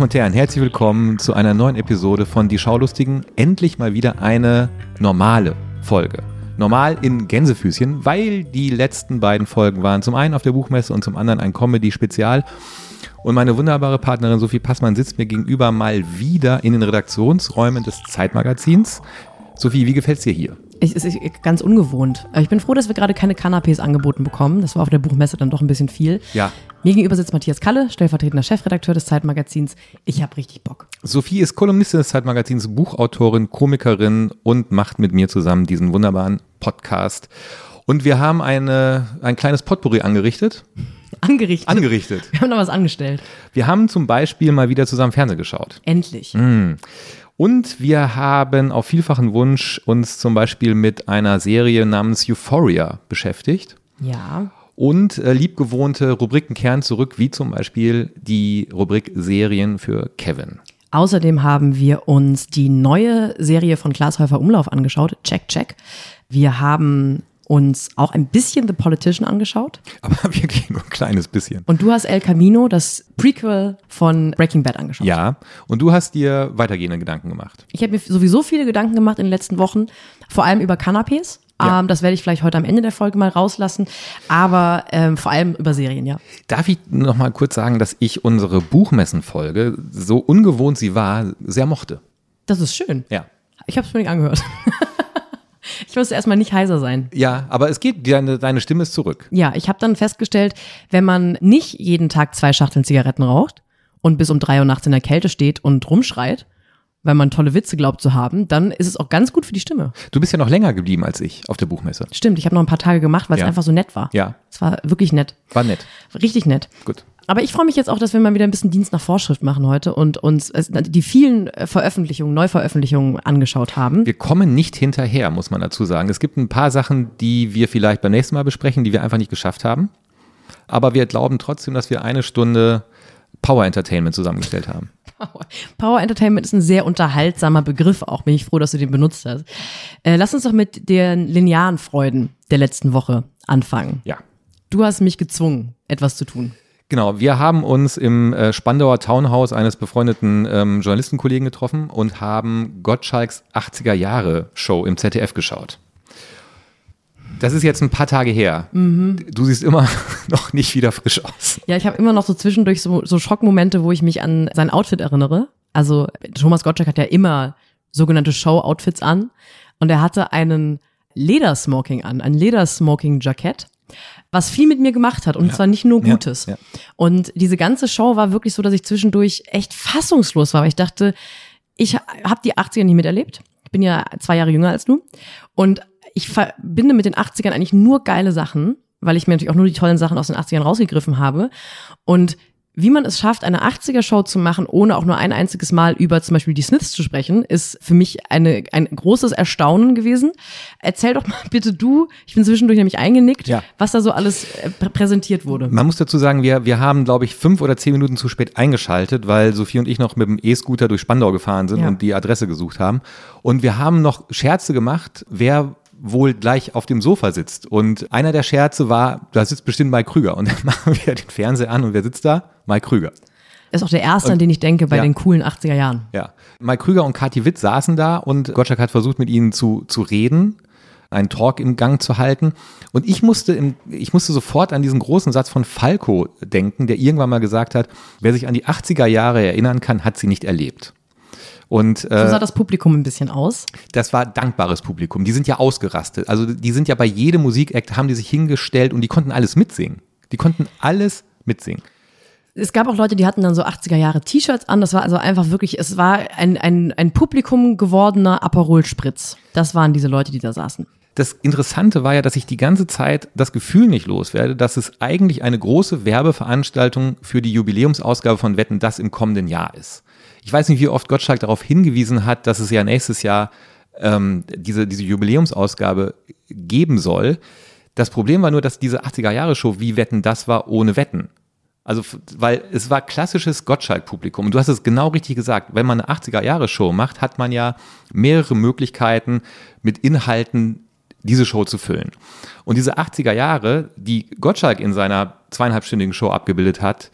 Damen und Herren, herzlich willkommen zu einer neuen Episode von Die Schaulustigen. Endlich mal wieder eine normale Folge. Normal in Gänsefüßchen, weil die letzten beiden Folgen waren zum einen auf der Buchmesse und zum anderen ein Comedy-Spezial. Und meine wunderbare Partnerin Sophie Passmann sitzt mir gegenüber mal wieder in den Redaktionsräumen des Zeitmagazins. Sophie, wie gefällt es dir hier? Es ist ganz ungewohnt. Ich bin froh, dass wir gerade keine Canapés angeboten bekommen. Das war auf der Buchmesse dann doch ein bisschen viel. Ja. Mir gegenüber sitzt Matthias Kalle, stellvertretender Chefredakteur des Zeitmagazins. Ich habe richtig Bock. Sophie ist Kolumnistin des Zeitmagazins, Buchautorin, Komikerin und macht mit mir zusammen diesen wunderbaren Podcast. Und wir haben eine, ein kleines Potpourri angerichtet. Angerichtet. Angerichtet. Wir haben noch was angestellt. Wir haben zum Beispiel mal wieder zusammen Fernsehen geschaut. Endlich. Und wir haben auf vielfachen Wunsch uns zum Beispiel mit einer Serie namens Euphoria beschäftigt. Ja. Und äh, liebgewohnte Rubriken kehren zurück, wie zum Beispiel die Rubrik Serien für Kevin. Außerdem haben wir uns die neue Serie von Klaas Häufer Umlauf angeschaut. Check, check. Wir haben uns auch ein bisschen The Politician angeschaut. Aber wirklich nur ein kleines bisschen. Und du hast El Camino, das Prequel von Breaking Bad angeschaut. Ja, und du hast dir weitergehende Gedanken gemacht. Ich habe mir sowieso viele Gedanken gemacht in den letzten Wochen, vor allem über Canapés. Ja. Ähm, das werde ich vielleicht heute am Ende der Folge mal rauslassen, aber ähm, vor allem über Serien, ja. Darf ich noch mal kurz sagen, dass ich unsere Buchmessenfolge, so ungewohnt sie war, sehr mochte? Das ist schön. Ja. Ich habe es mir nicht angehört. ich musste erstmal nicht heiser sein. Ja, aber es geht, deine, deine Stimme ist zurück. Ja, ich habe dann festgestellt, wenn man nicht jeden Tag zwei Schachteln Zigaretten raucht und bis um drei Uhr nachts in der Kälte steht und rumschreit, weil man tolle Witze glaubt zu haben, dann ist es auch ganz gut für die Stimme. Du bist ja noch länger geblieben als ich auf der Buchmesse. Stimmt, ich habe noch ein paar Tage gemacht, weil es Ja. einfach so nett war. Ja. Es war wirklich nett. War nett. Richtig nett. Gut. Aber ich freue mich jetzt auch, dass wir mal wieder ein bisschen Dienst nach Vorschrift machen heute und uns die vielen äh, Veröffentlichungen, Neuveröffentlichungen angeschaut haben. Wir kommen nicht hinterher, muss man dazu sagen. Es gibt ein paar Sachen, die wir vielleicht beim nächsten Mal besprechen, die wir einfach nicht geschafft haben. Aber wir glauben trotzdem, dass wir eine Stunde Power Entertainment zusammengestellt haben. Power Entertainment ist ein sehr unterhaltsamer Begriff, auch bin ich froh, dass du den benutzt hast. Äh, lass uns doch mit den linearen Freuden der letzten Woche anfangen. Ja. Du hast mich gezwungen, etwas zu tun. Genau, wir haben uns im äh, Spandauer Townhouse eines befreundeten ähm, Journalistenkollegen getroffen und haben Gottschalks 80er Jahre Show im ZDF geschaut. Das ist jetzt ein paar Tage her. Du siehst immer noch nicht wieder frisch aus. Ja, ich habe immer noch so zwischendurch so, so Schockmomente, wo ich mich an sein Outfit erinnere. Also Thomas Gottschalk hat ja immer sogenannte Show-Outfits an und er hatte einen Ledersmoking an, ein Ledersmoking-Jackett, was viel mit mir gemacht hat und zwar nicht nur Ja, Gutes. ja. Und diese ganze Show war wirklich so, dass ich zwischendurch echt fassungslos war, weil ich dachte, ich habe die 80er nicht miterlebt. Ich bin ja zwei Jahre jünger als du und ich verbinde mit den 80ern eigentlich nur geile Sachen, weil ich mir natürlich auch nur die tollen Sachen aus den 80ern rausgegriffen habe. Und wie man es schafft, eine 80er-Show zu machen, ohne auch nur ein einziges Mal über zum Beispiel die Smiths zu sprechen, ist für mich eine, ein großes Erstaunen gewesen. Erzähl doch mal bitte du, ich bin zwischendurch nämlich eingenickt, Ja. was da so alles äh, prä- präsentiert wurde. Man muss dazu sagen, wir, wir haben, glaube ich, fünf oder zehn Minuten zu spät eingeschaltet, weil Sophie und ich noch mit dem E-Scooter durch Spandau gefahren sind Ja. und die Adresse gesucht haben. Und wir haben noch Scherze gemacht, wer wohl gleich auf dem Sofa sitzt. Und einer der Scherze war, da sitzt bestimmt Mike Krüger. Und dann machen wir den Fernseher an und wer sitzt da? Mike Krüger. ist auch der erste, an den ich denke bei Ja. den coolen 80er Jahren. Ja. Mike Krüger und Kathi Witt saßen da und Gottschalk hat versucht, mit ihnen zu, zu reden, einen Talk im Gang zu halten. Und ich musste, im, ich musste sofort an diesen großen Satz von Falco denken, der irgendwann mal gesagt hat, wer sich an die 80er Jahre erinnern kann, hat sie nicht erlebt. Und So äh, sah das Publikum ein bisschen aus. das war dankbares Publikum. Die sind ja ausgerastet. Also die sind ja bei jedem Musikakt, haben die sich hingestellt und die konnten alles mitsingen. Die konnten alles mitsingen. Es gab auch Leute, die hatten dann so 80er Jahre T-Shirts an. Das war also einfach wirklich, es war ein, ein, ein Publikum gewordener Aperol Spritz. Das waren diese Leute, die da saßen. Das Interessante war ja, dass ich die ganze Zeit das Gefühl nicht loswerde, dass es eigentlich eine große Werbeveranstaltung für die Jubiläumsausgabe von Wetten das im kommenden Jahr ist. Ich weiß nicht, wie oft Gottschalk darauf hingewiesen hat, dass es ja nächstes Jahr ähm, diese, diese Jubiläumsausgabe geben soll. Das Problem war nur, dass diese 80er-Jahre-Show wie Wetten das war ohne Wetten. Also, weil es war klassisches Gottschalk-Publikum. Und du hast es genau richtig gesagt. Wenn man eine 80er-Jahre-Show macht, hat man ja mehrere Möglichkeiten, mit Inhalten diese Show zu füllen. Und diese 80er Jahre, die Gottschalk in seiner zweieinhalbstündigen Show abgebildet hat,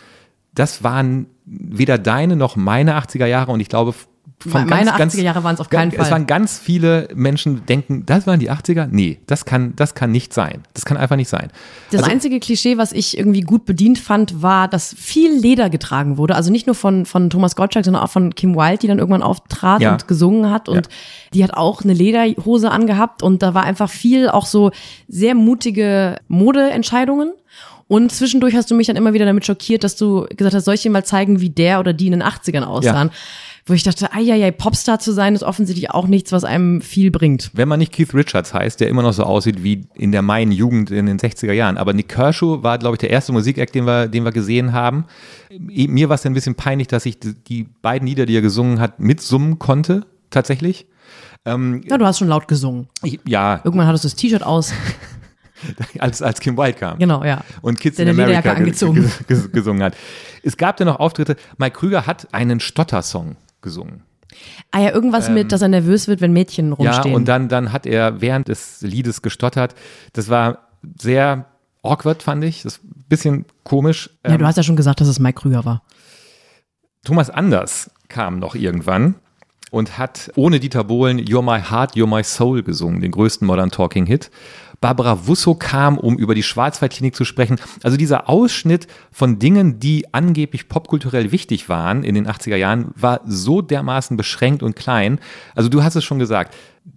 das waren weder deine noch meine 80er Jahre und ich glaube, von Meine ganz, 80er Jahre waren es auf keinen Es Fall. waren ganz viele Menschen, denken, das waren die 80er? Nee, das kann, das kann nicht sein. Das kann einfach nicht sein. Das Also- einzige Klischee, was ich irgendwie gut bedient fand, war, dass viel Leder getragen wurde. Also nicht nur von, von Thomas Gottschalk, sondern auch von Kim Wilde, die dann irgendwann auftrat Ja. und gesungen hat. Und Ja. die hat auch eine Lederhose angehabt. Und da war einfach viel auch so sehr mutige Modeentscheidungen. Und zwischendurch hast du mich dann immer wieder damit schockiert, dass du gesagt hast, soll ich dir mal zeigen, wie der oder die in den 80ern aussahen. Wo ich dachte, ai, Popstar zu sein, ist offensichtlich auch nichts, was einem viel bringt. Wenn man nicht Keith Richards heißt, der immer noch so aussieht wie in der meinen Jugend in den 60er Jahren. Aber Nick Kershaw war, glaube ich, der erste Musikact, den wir, den wir gesehen haben. Mir war es ein bisschen peinlich, dass ich die, beiden Lieder, die er gesungen hat, mitsummen konnte, tatsächlich. Ja, du hast schon laut gesungen. Ich, ja, Irgendwann hattest du das T-Shirt aus. als, als Kim Wilde kam. Genau, ja. Und Kids Der in America angezogen. ge- ge- gesungen hat. Es gab dann noch Auftritte. Mike Krüger hat einen Stotter-Song gesungen. Ah ja, irgendwas mit, dass er nervös wird, wenn Mädchen rumstehen. Ähm, Ja, und dann, dann hat er während des Liedes gestottert. Das war sehr awkward, fand ich. Das ist ein bisschen komisch. ja, Ähm, du hast ja schon gesagt, dass es Mike Krüger war. Thomas Anders kam noch irgendwann und hat ohne Dieter Bohlen You're My Heart, You're My Soul gesungen, den größten Modern Talking Hit. Barbara Wusso kam, um über die Schwarzwaldklinik zu sprechen. Also dieser Ausschnitt von Dingen, die angeblich popkulturell wichtig waren in den 80er Jahren, war so dermaßen beschränkt und klein. Also du hast es schon gesagt,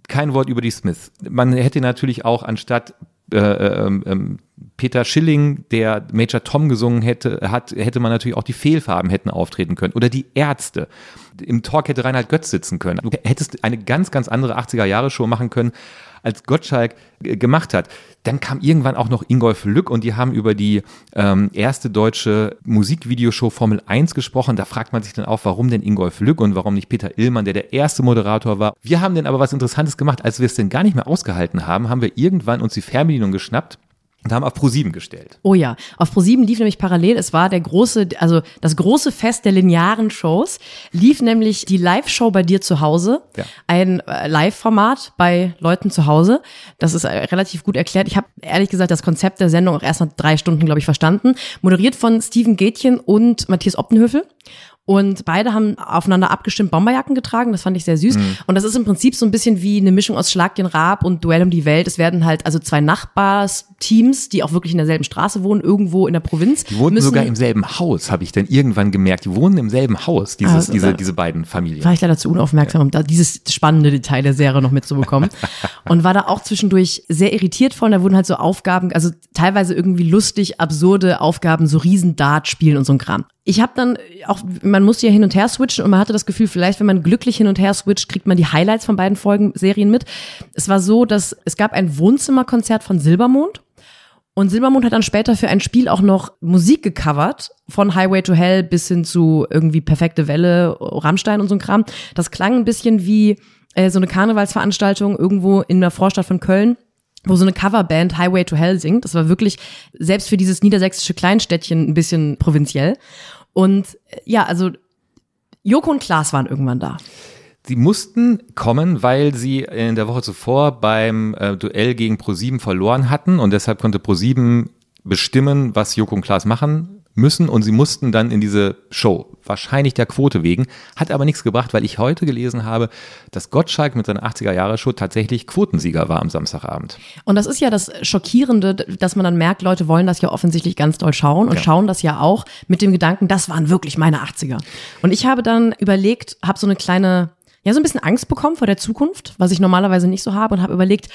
kein Wort über die Smiths. Man hätte natürlich auch anstatt äh, ähm, ähm, Peter Schilling, der Major Tom gesungen hätte, hat, hätte man natürlich auch die Fehlfarben hätten auftreten können. Oder die Ärzte. Im Talk hätte Reinhard Götz sitzen können. Du hättest eine ganz, ganz andere 80er-Jahre-Show machen können, als Gottschalk äh, gemacht hat. Dann kam irgendwann auch noch Ingolf Lück und die haben über die ähm, erste deutsche Musikvideoshow Formel 1 gesprochen. Da fragt man sich dann auch, warum denn Ingolf Lück und warum nicht Peter Illmann, der der erste Moderator war. Wir haben dann aber was Interessantes gemacht. Als wir es denn gar nicht mehr ausgehalten haben, haben wir irgendwann uns die Fernbedienung geschnappt und haben auf Pro7 gestellt. Oh ja, auf Pro7 lief nämlich parallel, es war der große, also das große Fest der linearen Shows, lief nämlich die Live-Show bei dir zu Hause, Ja. ein äh, Live-Format bei Leuten zu Hause. Das ist äh, relativ gut erklärt. Ich habe ehrlich gesagt das Konzept der Sendung auch erst nach drei Stunden, glaube ich, verstanden. Moderiert von Steven Gätchen und Matthias Optenhöfel. Und beide haben aufeinander abgestimmt Bomberjacken getragen. Das fand ich sehr süß. Mhm. Und das ist im Prinzip so ein bisschen wie eine Mischung aus Schlag den Raab und Duell um die Welt. Es werden halt also zwei Nachbarsteams, die auch wirklich in derselben Straße wohnen, irgendwo in der Provinz. Die müssen, sogar im selben Haus, habe ich dann irgendwann gemerkt. Die wohnen im selben Haus, dieses, Also, diese, diese beiden Familien. war ich leider zu unaufmerksam, um da dieses spannende Detail der Serie noch mitzubekommen. und war da auch zwischendurch sehr irritiert von. Da wurden halt so Aufgaben, also teilweise irgendwie lustig, absurde Aufgaben, so riesen Dart spielen und so ein Kram. Ich habe dann auch, man musste ja hin und her switchen und man hatte das Gefühl, vielleicht, wenn man glücklich hin und her switcht, kriegt man die Highlights von beiden Folgen, Serien mit. Es war so, dass es gab ein Wohnzimmerkonzert von Silbermond. Und Silbermond hat dann später für ein Spiel auch noch Musik gecovert, von Highway to Hell bis hin zu irgendwie Perfekte Welle, Rammstein und so ein Kram. Das klang ein bisschen wie äh, so eine Karnevalsveranstaltung irgendwo in der Vorstadt von Köln wo so eine Coverband Highway to Hell singt. Das war wirklich selbst für dieses niedersächsische Kleinstädtchen ein bisschen provinziell. Und äh, ja, also Joko und Klaas waren irgendwann da. Sie mussten kommen, weil sie in der Woche zuvor beim äh, Duell gegen ProSieben verloren hatten und deshalb konnte ProSieben bestimmen, was Joko und Klaas machen müssen und sie mussten dann in diese Show, wahrscheinlich der Quote wegen, hat aber nichts gebracht, weil ich heute gelesen habe, dass Gottschalk mit seiner 80er-Jahre-Show tatsächlich Quotensieger war am Samstagabend. Und das ist ja das Schockierende, dass man dann merkt, Leute wollen das ja offensichtlich ganz doll schauen und Ja. schauen das ja auch mit dem Gedanken, das waren wirklich meine 80er. Und ich habe dann überlegt, habe so eine kleine, ja, so ein bisschen Angst bekommen vor der Zukunft, was ich normalerweise nicht so habe und habe überlegt,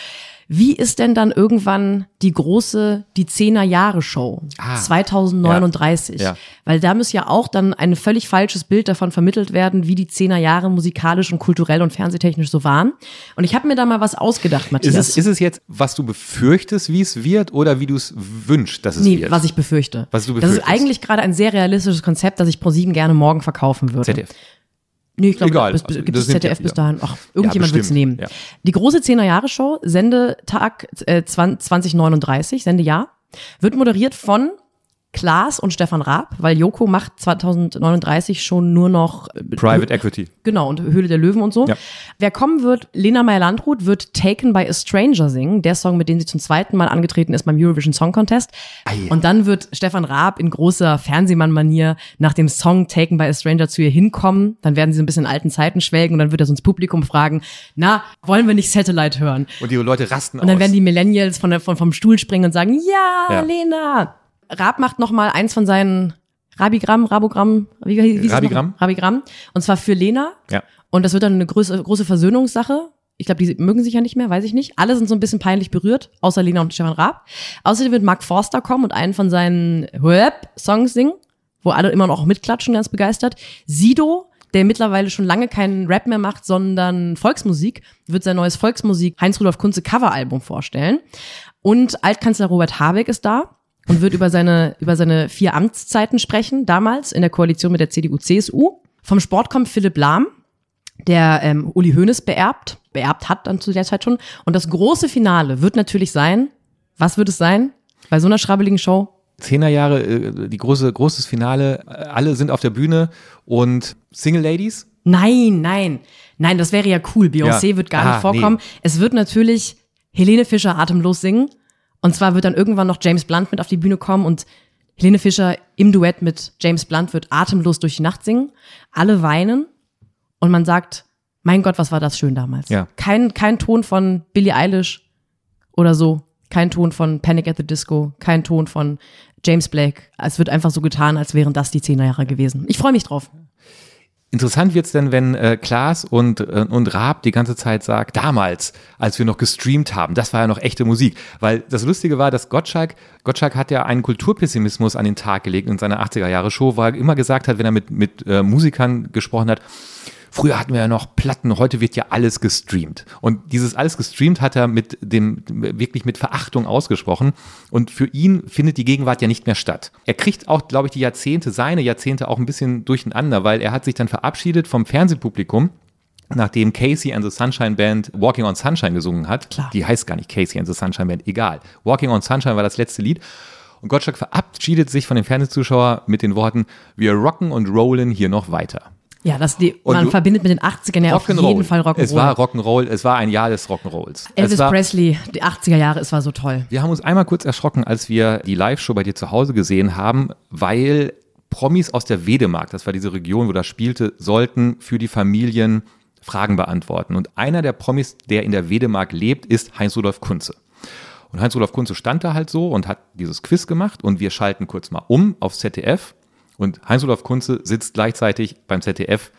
wie ist denn dann irgendwann die große, die 10er Jahre Show Ah, 2039? ja, ja. Weil da muss ja auch dann ein völlig falsches Bild davon vermittelt werden, wie die 10er Jahre musikalisch und kulturell und fernsehtechnisch so waren. Und ich habe mir da mal was ausgedacht, Matthias. Ist es, ist es jetzt, was du befürchtest, wie es wird oder wie du es wünschst, dass es Nee, wird? was ich befürchte. Was du Das ist befürchtest. eigentlich gerade ein sehr realistisches Konzept, das ich ProSieben gerne morgen verkaufen würde. ZDF. Nee, ich glaube, Egal. bis, bis, gibt es ZDF ja bis dahin. Ach, irgendjemand Ja, wird es nehmen. Ja. Die große 10er-Jahre-Show, Sendetag äh, 20, 2039, Sendejahr, wird moderiert von Klaas und Stefan Raab, weil Joko macht 2039 schon nur noch äh, Private Equity. Genau, und Höhle der Löwen und so. Ja. Wer kommen wird, Lena Meyer-Landrut wird Taken by a Stranger singen, der Song, mit dem sie zum zweiten Mal angetreten ist beim Eurovision Song Contest. Ei. Und dann wird Stefan Raab in großer Fernsehmann-Manier nach dem Song Taken by a Stranger zu ihr hinkommen. Dann werden sie so ein bisschen in alten Zeiten schwelgen und dann wird er so ins Publikum fragen, na, wollen wir nicht Satellite hören? Und die Leute rasten Und dann aus. werden die Millennials von der, von, vom Stuhl springen und sagen, ja, Ja. Lena. Raab macht noch mal eins von seinen Rabigramm, Rabogramm, wie, wie? Rabigramm. Rabigramm. Und zwar für Lena. Ja. Und das wird dann eine große, große Versöhnungssache. Ich glaube, die mögen sich ja nicht mehr, weiß ich nicht. Alle sind so ein bisschen peinlich berührt, außer Lena und Stefan Raab. Außerdem wird Mark Forster kommen und einen von seinen Rap-Songs singen, wo alle immer noch mitklatschen, ganz begeistert. Sido, der mittlerweile schon lange keinen Rap mehr macht, sondern Volksmusik, wird sein neues Volksmusik Heinz-Rudolf Kunze Coveralbum vorstellen. Und Altkanzler Robert Habeck ist da und wird über seine, über seine vier Amtszeiten sprechen, damals in der Koalition mit der CDU-CSU. Vom Sport kommt Philipp Lahm, der ähm, Uli Hoeneß beerbt, beerbt hat dann zu der Zeit schon. Und das große Finale wird natürlich sein, was wird es sein? Bei so einer schrabbeligen Show? Zehnerjahre, äh, die große, großes Finale, alle sind auf der Bühne und Single Ladies. Nein, nein, nein, das wäre ja cool. Beyoncé Ja. wird gar Ah, nicht vorkommen. Es wird natürlich Helene Fischer atemlos singen. Und zwar wird dann irgendwann noch James Blunt mit auf die Bühne kommen und Helene Fischer im Duett mit James Blunt wird atemlos durch die Nacht singen. Alle weinen und man sagt, mein Gott, was war das schön damals. Ja. Kein, kein Ton von Billie Eilish oder so. Kein Ton von Panic at the Disco. Kein Ton von James Blake. Es wird einfach so getan, als wären das die Zehnerjahre gewesen. Ich freue mich drauf. Interessant wird's denn, wenn äh, Klaas und, äh, und Raab die ganze Zeit sagt, damals, als wir noch gestreamt haben, das war ja noch echte Musik. Weil das Lustige war, dass Gottschalk, Gottschalk hat ja einen Kulturpessimismus an den Tag gelegt in seiner 80er-Jahre-Show, wo er immer gesagt hat, wenn er mit, mit äh, Musikern gesprochen hat, Früher hatten wir ja noch Platten, heute wird ja alles gestreamt. Und dieses alles gestreamt hat er mit dem, wirklich mit Verachtung ausgesprochen. Und für ihn findet die Gegenwart ja nicht mehr statt. Er kriegt auch, glaube ich, die Jahrzehnte, seine Jahrzehnte auch ein bisschen durcheinander, weil er hat sich dann verabschiedet vom Fernsehpublikum, nachdem Casey and the Sunshine Band Walking on Sunshine gesungen hat. Klar. Die heißt gar nicht Casey and the Sunshine Band, egal. Walking on Sunshine war das letzte Lied. Und Gottschalk verabschiedet sich von dem Fernsehzuschauer mit den Worten, wir rocken und rollen hier noch weiter. Ja, das die, Und man du- verbindet mit den 80ern ja auf Rock'n'Roll. jeden Fall Rock'n'Roll. Es war Rock'n'Roll, es war ein Jahr des Rock'n'Rolls. Elvis war, Presley, die 80er Jahre, es war so toll. Wir haben uns einmal kurz erschrocken, als wir die Live-Show bei dir zu Hause gesehen haben, weil Promis aus der Wedemark, das war diese Region, wo das spielte, sollten für die Familien Fragen beantworten. Und einer der Promis, der in der Wedemark lebt, ist Heinz-Rudolf Kunze. Und Heinz-Rudolf Kunze stand da halt so und hat dieses Quiz gemacht und wir schalten kurz mal um auf ZDF und Heinz-Rudolf Kunze sitzt gleichzeitig beim ZDF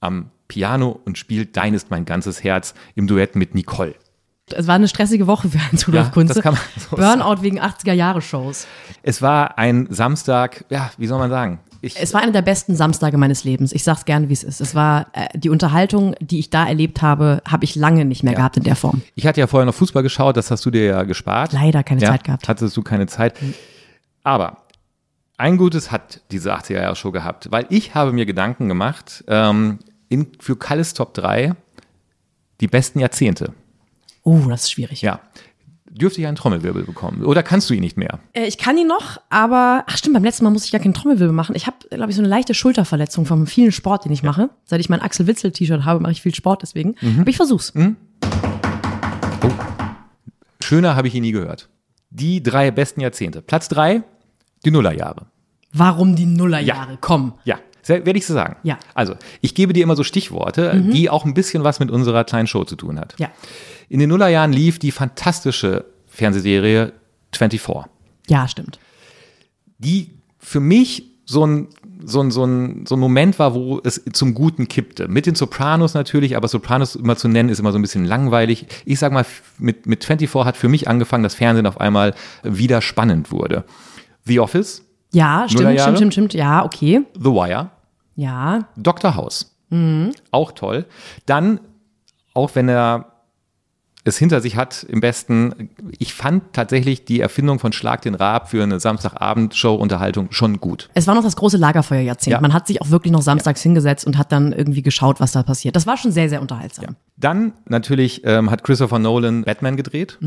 am Piano und spielt Dein ist mein ganzes Herz im Duett mit Nicole. Es war eine stressige Woche für Heinz Rudolf Ja, Kunze. so Burnout wegen 80er Jahre Shows. Es war ein Samstag, ja, wie soll man sagen? Ich, Es war einer der besten Samstage meines Lebens. Ich sag's gern, wie es ist. Es war äh, die Unterhaltung, die ich da erlebt habe, habe ich lange nicht mehr gehabt in der Form. ich hatte ja vorher noch Fußball geschaut, das hast du dir ja gespart. Leider keine ja, Zeit gehabt. Hattest du keine Zeit. Aber ein Gutes hat diese 80er-Jahre-Show gehabt, weil ich habe mir Gedanken gemacht, ähm, in, für Kalles Top 3 die besten Jahrzehnte. Oh, das ist schwierig. Ja. Dürfte ich einen Trommelwirbel bekommen? Oder kannst du ihn nicht mehr? Äh, ich kann ihn noch, aber ach stimmt, beim letzten Mal musste ich ja keinen Trommelwirbel machen. Ich habe, glaube ich, so eine leichte Schulterverletzung vom vielen Sport, den ich mache. Seit ich mein Axel Witzel T-Shirt habe, mache ich viel Sport deswegen. Mhm. Aber ich versuch's. Schöner habe ich ihn nie gehört. Die drei besten Jahrzehnte. Platz drei, die Nullerjahre. Warum die Nullerjahre? Komm. Ja, sehr- werde ich so sagen. Ja. Also, ich gebe dir immer so Stichworte, die auch ein bisschen was mit unserer kleinen Show zu tun hat. Ja. In den Nullerjahren lief die fantastische Fernsehserie 24, Ja, stimmt. die für mich so ein, so ein, so ein, so ein Moment war, wo es zum Guten kippte. Mit den Sopranos natürlich, aber Sopranos immer zu nennen, ist immer so ein bisschen langweilig. Ich sag mal, mit, mit 24 hat für mich angefangen, dass Fernsehen auf einmal wieder spannend wurde. The Office, Ja, stimmt, stimmt, stimmt, stimmt. Ja, okay. The Wire, Ja. Dr. House. Auch toll. Dann, auch wenn er es hinter sich hat, im besten, ich fand tatsächlich die Erfindung von Schlag den Raab für eine Samstagabend-Show-Unterhaltung schon gut. Es war noch das große Lagerfeuerjahrzehnt. Ja. Man hat sich auch wirklich noch samstags hingesetzt und hat dann irgendwie geschaut, was da passiert. Das war schon sehr, sehr unterhaltsam. Dann natürlich ähm, hat Christopher Nolan Batman gedreht,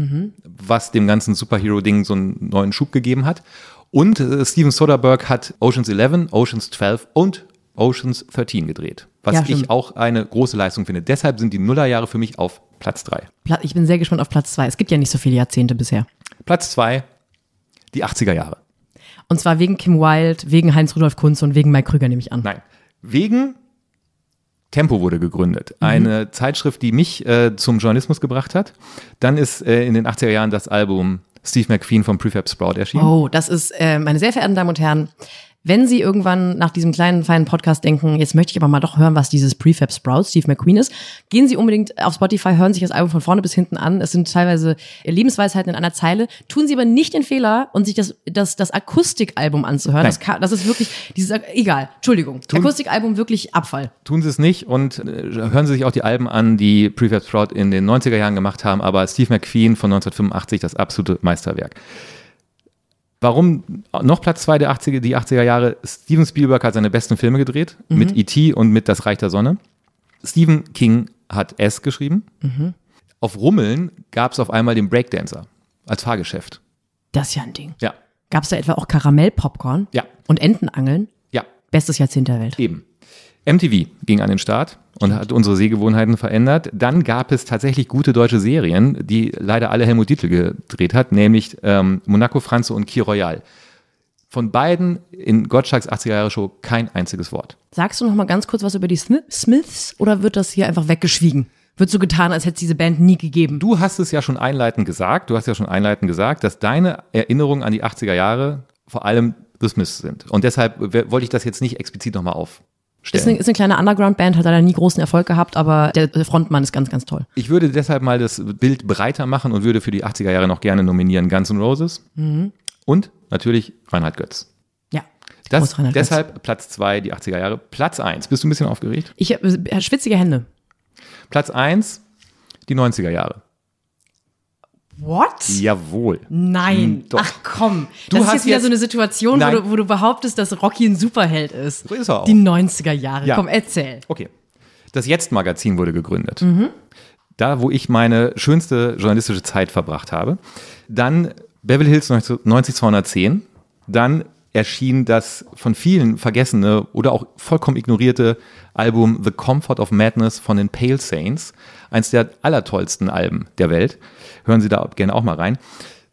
was dem ganzen Superhero-Ding so einen neuen Schub gegeben hat. Und äh, Steven Soderbergh hat Oceans 11, Oceans 12 und Oceans 13 gedreht. Was Ja, ich auch eine große Leistung finde. Deshalb sind die Nullerjahre für mich auf Platz 3. Pla- Ich bin sehr gespannt auf Platz zwei. Es gibt ja nicht so viele Jahrzehnte bisher. Platz 2, die 80er Jahre. Und zwar wegen Kim Wilde, wegen Heinz-Rudolf Kunz und wegen Mike Krüger, nehme ich an. Nein, wegen Tempo wurde gegründet. Eine Zeitschrift, die mich äh, zum Journalismus gebracht hat. Dann ist äh, in den 80er Jahren das Album Steve McQueen von Prefab Sprout erschienen. Oh, das ist, äh, meine sehr verehrten Damen und Herren, wenn Sie irgendwann nach diesem kleinen, feinen Podcast denken, jetzt möchte ich aber mal doch hören, was dieses Prefab Sprout Steve McQueen ist, gehen Sie unbedingt auf Spotify, hören sich das Album von vorne bis hinten an. Es sind teilweise Lebensweisheiten in einer Zeile. Tun Sie aber nicht den Fehler und sich das, das, das Akustikalbum anzuhören. Das, das ist wirklich, dieses, egal, Entschuldigung. Akustikalbum wirklich Abfall. Tun Sie es nicht und äh, hören Sie sich auch die Alben an, die Prefab Sprout in den 90er Jahren gemacht haben, aber Steve McQueen von 1985, das absolute Meisterwerk. Warum noch Platz 2 der 80er, die 80er Jahre? Steven Spielberg hat seine besten Filme gedreht, mit E.T. und mit Das Reich der Sonne. Stephen King hat S geschrieben. Auf Rummeln gab es auf einmal den Breakdancer als Fahrgeschäft. Das ist ja ein Ding. Ja, Gab es da etwa auch Karamellpopcorn ja, und Entenangeln? ja. Bestes Jahrzehnt der Welt. Eben. MTV ging an den Start und hat unsere Sehgewohnheiten verändert. Dann gab es tatsächlich gute deutsche Serien, die leider alle Helmut Dietl gedreht hat, nämlich ähm, Monaco Franze und Key Royal. Von beiden in Gottschalks 80er-Jahre-Show kein einziges Wort. Sagst du noch mal ganz kurz was über die Smith Smiths oder wird das hier einfach weggeschwiegen? Wird so getan, als hätte es diese Band nie gegeben? Du hast es ja schon einleitend gesagt, du hast ja schon einleitend gesagt, dass deine Erinnerungen an die 80er Jahre vor allem The Smiths sind. Und deshalb wollte ich das jetzt nicht explizit nochmal aufstellen. Ist eine, ist eine kleine Underground-Band, hat leider nie großen Erfolg gehabt, aber der Frontmann ist ganz, ganz toll. Ich würde deshalb mal das Bild breiter machen und würde für die 80er Jahre noch gerne nominieren Guns N' Roses und natürlich Reinhard Götz. Ja. Das, Reinhard Götz. deshalb Platz 2, die 80er Jahre. Platz 1, bist du ein bisschen aufgeregt? Ich habe äh, schwitzige Hände. Platz 1, die 90er Jahre. What? Jawohl. Nein. Hm, doch. Ach komm. Du Das ist jetzt wieder jetzt- so eine Situation, wo du, wo du behauptest, dass Rocky ein Superheld ist. So ist er auch. Die 90er Jahre. Ja. Komm, erzähl. Okay. Das Jetzt-Magazin wurde gegründet. Mhm. Da, wo ich meine schönste journalistische Zeit verbracht habe. Dann Beverly Hills 90210. Dann erschien das von vielen vergessene oder auch vollkommen ignorierte Album The Comfort of Madness von den Pale Saints. Eins der allertollsten Alben der Welt. Hören Sie da gerne auch mal rein.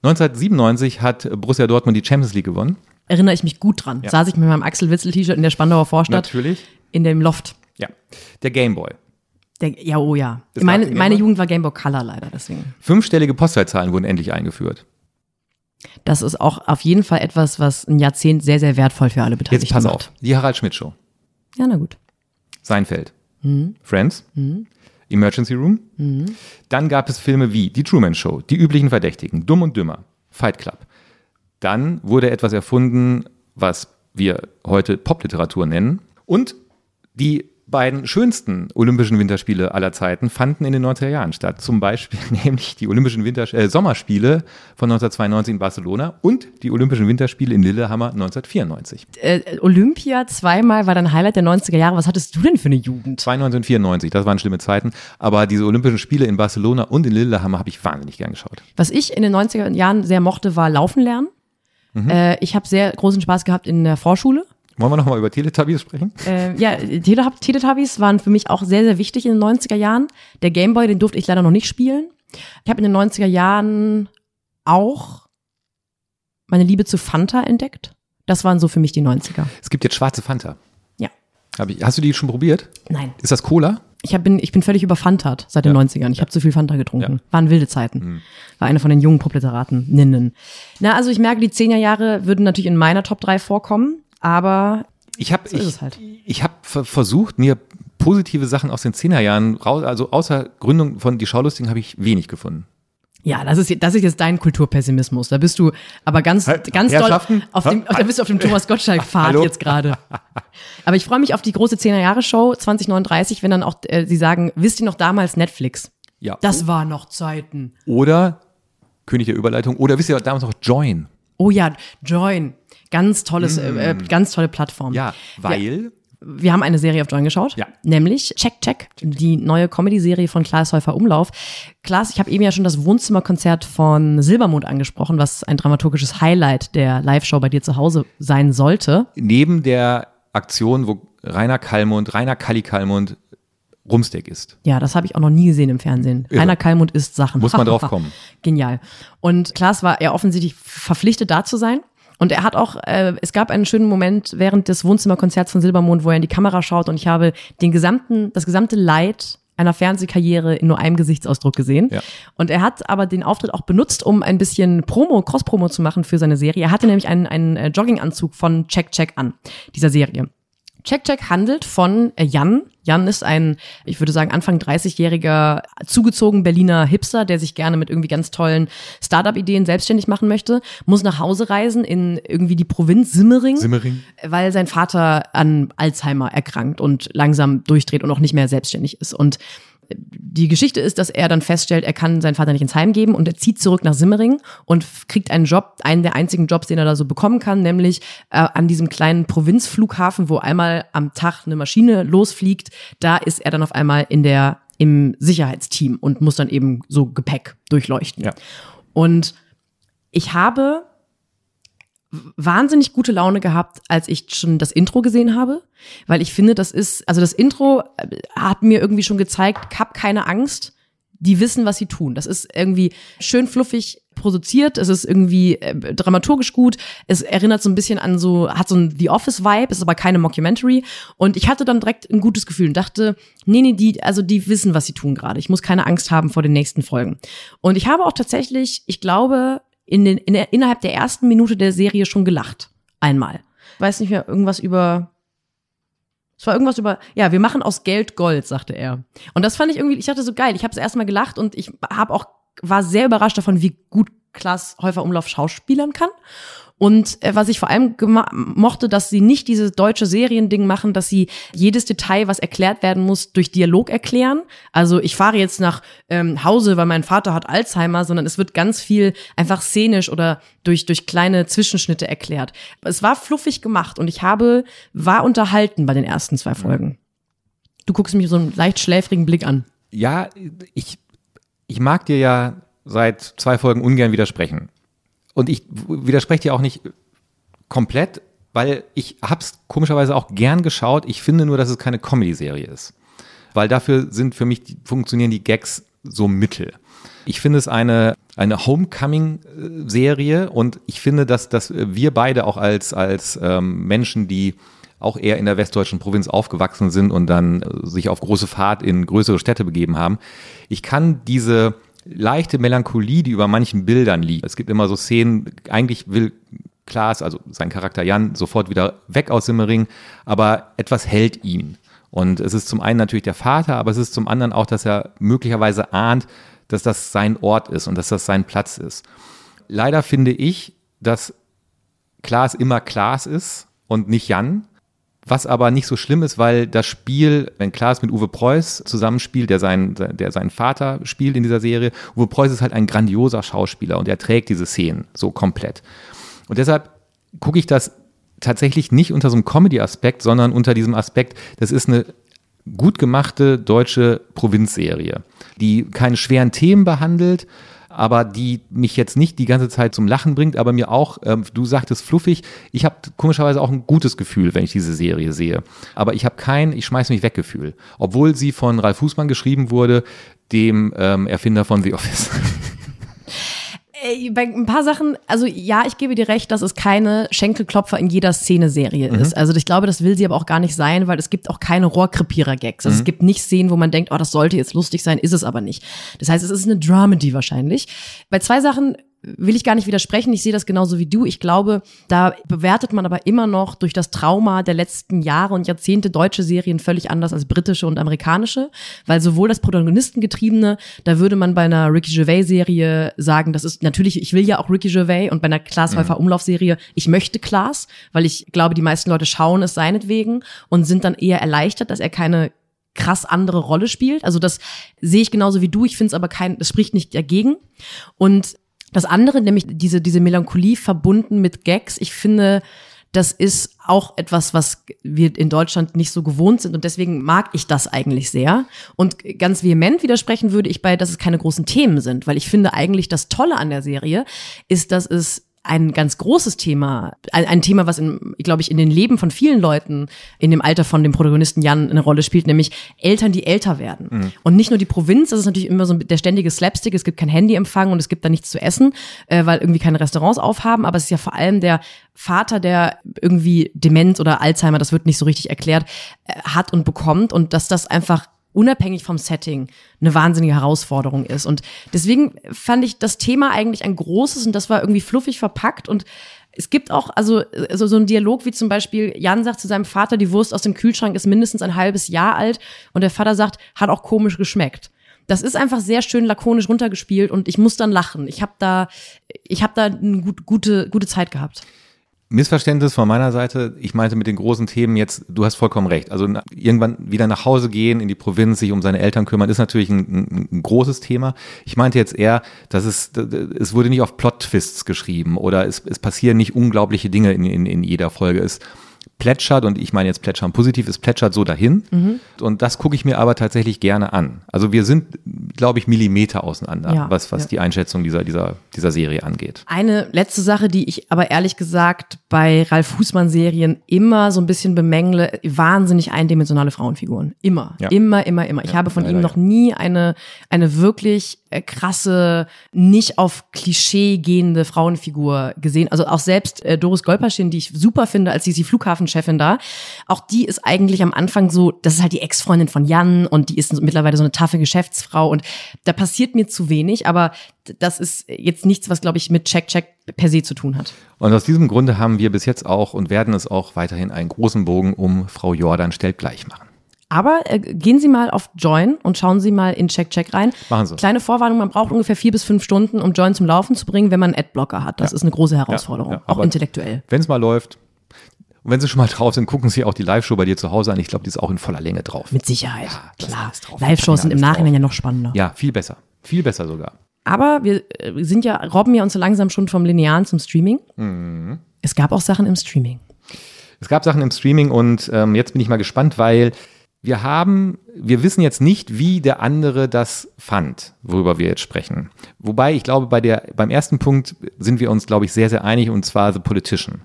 1997 hat Borussia Dortmund die Champions League gewonnen. Erinnere ich mich gut dran. Ja. Saß ich mit meinem Axel Witzel-T-Shirt in der Spandauer Vorstadt Natürlich. in dem Loft. Ja. Der Game Boy. Der, ja, oh ja. Meine, meine Gameboy? Jugend war Game Boy Color leider, deswegen. Fünfstellige Postleitzahlen wurden endlich eingeführt. Das ist auch auf jeden Fall etwas, was ein Jahrzehnt sehr, sehr wertvoll für alle Beteiligten Jetzt pass auf. Die Harald Schmidt Show. Ja, na gut. Seinfeld. Mhm. Friends. Emergency Room. Dann gab es Filme wie Die Truman Show, Die üblichen Verdächtigen, Dumm und Dümmer, Fight Club. Dann wurde etwas erfunden, was wir heute Popliteratur nennen. Und die beiden schönsten Olympischen Winterspiele aller Zeiten fanden in den 90er Jahren statt. Zum Beispiel nämlich die Olympischen Winter äh, Sommerspiele von 1992 in Barcelona und die Olympischen Winterspiele in Lillehammer 1994. Äh, Olympia zweimal war dein Highlight der 90er Jahre. Was hattest du denn für eine Jugend? 92 und 94, das waren schlimme Zeiten. Aber diese Olympischen Spiele in Barcelona und in Lillehammer habe ich wahnsinnig gern geschaut. Was ich in den 90er Jahren sehr mochte, war Laufen lernen. Mhm. Äh, ich habe sehr großen Spaß gehabt in der Vorschule. Wollen wir nochmal über Teletubbies sprechen? Äh, ja, Tele- Teletubbies waren für mich auch sehr, sehr wichtig in den 90er Jahren. Der Gameboy, den durfte ich leider noch nicht spielen. Ich habe in den 90er Jahren auch meine Liebe zu Fanta entdeckt. Das waren so für mich die 90er. Es gibt jetzt schwarze Fanta. Ja. Ich, hast du die schon probiert? Nein. Ist das Cola? Ich, hab, bin, ich bin völlig überfantat seit den Ja. 90ern. Ich habe zu viel Fanta getrunken. Ja. Waren wilde Zeiten. War eine von den jungen Popliteraten, Ninnen. Na, also ich merke, die 10er Jahre würden natürlich in meiner Top 3 vorkommen, aber Ich habe So ich, halt. ich hab ver- versucht, mir positive Sachen aus den 10er Jahren raus, also außer Gründung von Die Schaulustigen habe ich wenig gefunden. ja, das ist, das ist jetzt dein Kulturpessimismus. Da bist du aber ganz, Halt, ganz doll auf dem, da bist du auf dem Thomas Gottschalk-Pfad jetzt gerade. Aber ich freue mich auf die große 10er-Jahre-Show 2039, wenn dann auch äh, sie sagen, wisst ihr noch damals Netflix? Ja. Das war noch Zeiten. Oder König der Überleitung. Oder wisst ihr damals noch Join? Oh ja, Join. Ganz tolles, äh, äh, ganz tolle Plattform. Mm. Ja, weil wir haben eine Serie auf Join geschaut, Ja. nämlich Check Check, die neue Comedy-Serie von Klaas Häufer Umlauf. Klaas, ich habe eben ja schon das Wohnzimmerkonzert von Silbermond angesprochen, was ein dramaturgisches Highlight der Live-Show bei dir zu Hause sein sollte. Neben der Aktion, wo Rainer Kallmund, Rainer Kalli Kallmund Rumsteak ist. Ja, das habe ich auch noch nie gesehen im Fernsehen. Irre. Rainer Kallmund isst Sachen. Muss man drauf kommen. Genial. Und Klaas war ja offensichtlich verpflichtet da zu sein. Und er hat auch, äh, es gab einen schönen Moment während des Wohnzimmerkonzerts von Silbermond, wo er in die Kamera schaut und ich habe den gesamten, das gesamte Leid einer Fernsehkarriere in nur einem Gesichtsausdruck gesehen. Ja. Und er hat aber den Auftritt auch benutzt, um ein bisschen Promo, Cross-Promo zu machen für seine Serie. Er hatte nämlich einen, einen äh, Jogginganzug von Check Check an, dieser Serie. Check Check handelt von äh, Jan. Jan ist ein, ich würde sagen, Anfang 30-jähriger zugezogen Berliner Hipster, der sich gerne mit irgendwie ganz tollen Startup-Ideen selbstständig machen möchte, muss nach Hause reisen in irgendwie die Provinz Simmering, Simmering. weil sein Vater an Alzheimer erkrankt und langsam durchdreht und auch nicht mehr selbstständig ist. Und die Geschichte ist, dass er dann feststellt, er kann seinen Vater nicht ins Heim geben und er zieht zurück nach Simmering und kriegt einen Job, einen der einzigen Jobs, den er da so bekommen kann, nämlich äh, an diesem kleinen Provinzflughafen, wo einmal am Tag eine Maschine losfliegt. Da ist er dann auf einmal in der im Sicherheitsteam und muss dann eben so Gepäck durchleuchten. Ja. Und ich habe wahnsinnig gute Laune gehabt, als ich schon das Intro gesehen habe, weil ich finde, das ist, also das Intro äh, hat mir irgendwie schon gezeigt, hab keine Angst, die wissen, was sie tun. Das ist irgendwie schön fluffig produziert, es ist irgendwie äh, dramaturgisch gut, es erinnert so ein bisschen an so, hat so ein The Office-Vibe, ist aber keine Mockumentary und ich hatte dann direkt ein gutes Gefühl und dachte, nee, nee, die, also die wissen, was sie tun gerade. Ich muss keine Angst haben vor den nächsten Folgen. Und ich habe auch tatsächlich, ich glaube, in den, in innerhalb der ersten Minute der Serie schon gelacht. Einmal. Weiß nicht mehr, irgendwas über. Es war irgendwas über, ja, wir machen aus Geld Gold, sagte er. Und das fand ich irgendwie, ich dachte so geil. Ich habe es erstmal gelacht und ich habe auch, war sehr überrascht davon, wie gut Klaas Häufer Umlauf schauspielern kann. Und äh, was ich vor allem mochte, dass sie nicht dieses deutsche Seriending machen, dass sie jedes Detail, was erklärt werden muss, durch Dialog erklären. Also ich fahre jetzt nach ähm, Hause, weil mein Vater hat Alzheimer, sondern es wird ganz viel einfach szenisch oder durch, durch kleine Zwischenschnitte erklärt. Es war fluffig gemacht und ich habe, war unterhalten bei den ersten zwei Folgen. Du guckst mich mit so einen leicht schläfrigen Blick an. Ja, ich, ich mag dir ja seit zwei Folgen ungern widersprechen. Und ich widerspreche dir auch nicht komplett, weil ich hab's komischerweise auch gern geschaut. Ich finde nur, dass es keine Comedy-Serie ist. Weil dafür sind für mich, funktionieren die Gags so mittel. Ich finde es eine, eine Homecoming-Serie und ich finde, dass, dass wir beide auch als, als ähm, Menschen, die auch eher in der westdeutschen Provinz aufgewachsen sind und dann äh, sich auf große Fahrt in größere Städte begeben haben. Ich kann diese leichte Melancholie, die über manchen Bildern liegt. Es gibt immer so Szenen, eigentlich will Klaas, also sein Charakter Jan, sofort wieder weg aus Simmering, aber etwas hält ihn. Und es ist zum einen natürlich der Vater, aber es ist zum anderen auch, dass er möglicherweise ahnt, dass das sein Ort ist und dass das sein Platz ist. Leider finde ich, dass Klaas immer Klaas ist und nicht Jan. Was aber nicht so schlimm ist, weil das Spiel, wenn Klaas mit Uwe Preuß zusammenspielt, der, sein, der seinen Vater spielt in dieser Serie, Uwe Preuß ist halt ein grandioser Schauspieler und er trägt diese Szenen so komplett. Und deshalb gucke ich das tatsächlich nicht unter so einem Comedy-Aspekt, sondern unter diesem Aspekt, das ist eine gut gemachte deutsche Provinzserie, die keine schweren Themen behandelt, aber die mich jetzt nicht die ganze Zeit zum Lachen bringt, aber mir auch, ähm, du sagtest fluffig, ich habe komischerweise auch ein gutes Gefühl, wenn ich diese Serie sehe. Aber ich habe kein, ich schmeiß mich weg Gefühl. Obwohl sie von Ralf Fußmann geschrieben wurde, dem ähm, Erfinder von The Office. Bei ein paar Sachen, also ja, ich gebe dir recht, dass es keine Schenkelklopfer in jeder Szene-Serie ist. Also ich glaube, das will sie aber auch gar nicht sein, weil es gibt auch keine Rohrkrepierer-Gags. Also es gibt nicht Szenen, wo man denkt, oh, das sollte jetzt lustig sein, ist es aber nicht. Das heißt, es ist eine Dramedy wahrscheinlich. Bei zwei Sachen will ich gar nicht widersprechen. Ich sehe das genauso wie du. Ich glaube, da bewertet man aber immer noch durch das Trauma der letzten Jahre und Jahrzehnte deutsche Serien völlig anders als britische und amerikanische, weil sowohl das Protagonistengetriebene, da würde man bei einer Ricky Gervais Serie sagen, das ist natürlich, ich will ja auch Ricky Gervais und bei einer Klaas Häufer Umlauf Serie, ich möchte Klaas, weil ich glaube, die meisten Leute schauen es seinetwegen und sind dann eher erleichtert, dass er keine krass andere Rolle spielt. Also das sehe ich genauso wie du. Ich finde es aber kein, das spricht nicht dagegen. Und das andere, nämlich diese, diese Melancholie verbunden mit Gags, ich finde, das ist auch etwas, was wir in Deutschland nicht so gewohnt sind und deswegen mag ich das eigentlich sehr. Und ganz vehement widersprechen würde ich bei, dass es keine großen Themen sind, weil ich finde eigentlich das Tolle an der Serie ist, dass es ein ganz großes Thema, ein, ein Thema, was, glaube ich, in den Leben von vielen Leuten in dem Alter von dem Protagonisten Jan eine Rolle spielt, nämlich Eltern, die älter werden. Mhm. Und nicht nur die Provinz, das ist natürlich immer so der ständige Slapstick, es gibt kein Handyempfang und es gibt da nichts zu essen, äh, weil irgendwie keine Restaurants aufhaben, aber es ist ja vor allem der Vater, der irgendwie Demenz oder Alzheimer, das wird nicht so richtig erklärt, äh, hat und bekommt und dass das einfach unabhängig vom Setting eine wahnsinnige Herausforderung ist. Und deswegen fand ich das Thema eigentlich ein großes und das war irgendwie fluffig verpackt und es gibt auch also, also so ein Dialog wie zum Beispiel, Jan sagt zu seinem Vater, die Wurst aus dem Kühlschrank ist mindestens ein halbes Jahr alt und der Vater sagt, hat auch komisch geschmeckt. Das ist einfach sehr schön lakonisch runtergespielt und ich muss dann lachen. Ich habe da, ich habe da eine gut, gute, gute Zeit gehabt. Missverständnis von meiner Seite. Ich meinte mit den großen Themen jetzt, du hast vollkommen recht. Also irgendwann wieder nach Hause gehen, in die Provinz, sich um seine Eltern kümmern, ist natürlich ein, ein, großes Thema. Ich meinte jetzt eher, dass es, es wurde nicht auf Plot-Twists geschrieben oder es, es passieren nicht unglaubliche Dinge in, in, in jeder Folge. Es, plätschert, und ich meine jetzt plätschern positiv, es plätschert so dahin. Mhm. Und das gucke ich mir aber tatsächlich gerne an. Also wir sind, glaube ich, Millimeter auseinander, ja, was, was ja. die Einschätzung dieser, dieser, dieser Serie angeht. Eine letzte Sache, die ich aber ehrlich gesagt bei Ralf Fußmann-Serien immer so ein bisschen bemängle, wahnsinnig eindimensionale Frauenfiguren. Immer, ja. immer, immer, immer. Ich habe von ihm noch nie eine, eine wirklich äh, krasse, nicht auf Klischee gehende Frauenfigur gesehen. Also auch selbst äh, Doris Golperschin, die ich super finde, als sie die Flughafenchefin da, auch die ist eigentlich am Anfang so, das ist halt die Ex-Freundin von Jan und die ist mittlerweile so eine taffe Geschäftsfrau und da passiert mir zu wenig, aber das ist jetzt nichts, was, glaube ich, mit Check-Check per se zu tun hat. Und aus diesem Grunde haben wir bis jetzt auch und werden es auch weiterhin einen großen Bogen um Frau Jordan stellt gleich machen. Aber äh, gehen Sie mal auf Join und schauen Sie mal in Check Check rein. Machen Sie. Kleine Vorwarnung, man braucht ungefähr vier bis fünf Stunden, um Join zum Laufen zu bringen, wenn man einen Adblocker hat. Das ja. ist eine große Herausforderung, ja, ja. auch intellektuell. Wenn es mal läuft, und wenn Sie schon mal drauf sind, gucken Sie auch die Live-Show bei dir zu Hause an. Ich glaube, die ist auch in voller Länge drauf. Mit Sicherheit, klar. Live-Shows sind im Nachhinein drauf. ja noch spannender. Ja, viel besser. Viel besser sogar. Aber wir äh, sind ja, robben ja uns so langsam schon vom Linearen zum Streaming. Mhm. Es gab auch Sachen im Streaming. Es gab Sachen im Streaming und ähm, jetzt bin ich mal gespannt, weil wir haben, wir wissen jetzt nicht, wie der andere das fand, worüber wir jetzt sprechen. Wobei ich glaube, bei der, beim ersten Punkt sind wir uns, glaube ich, sehr, sehr einig und zwar The Politician.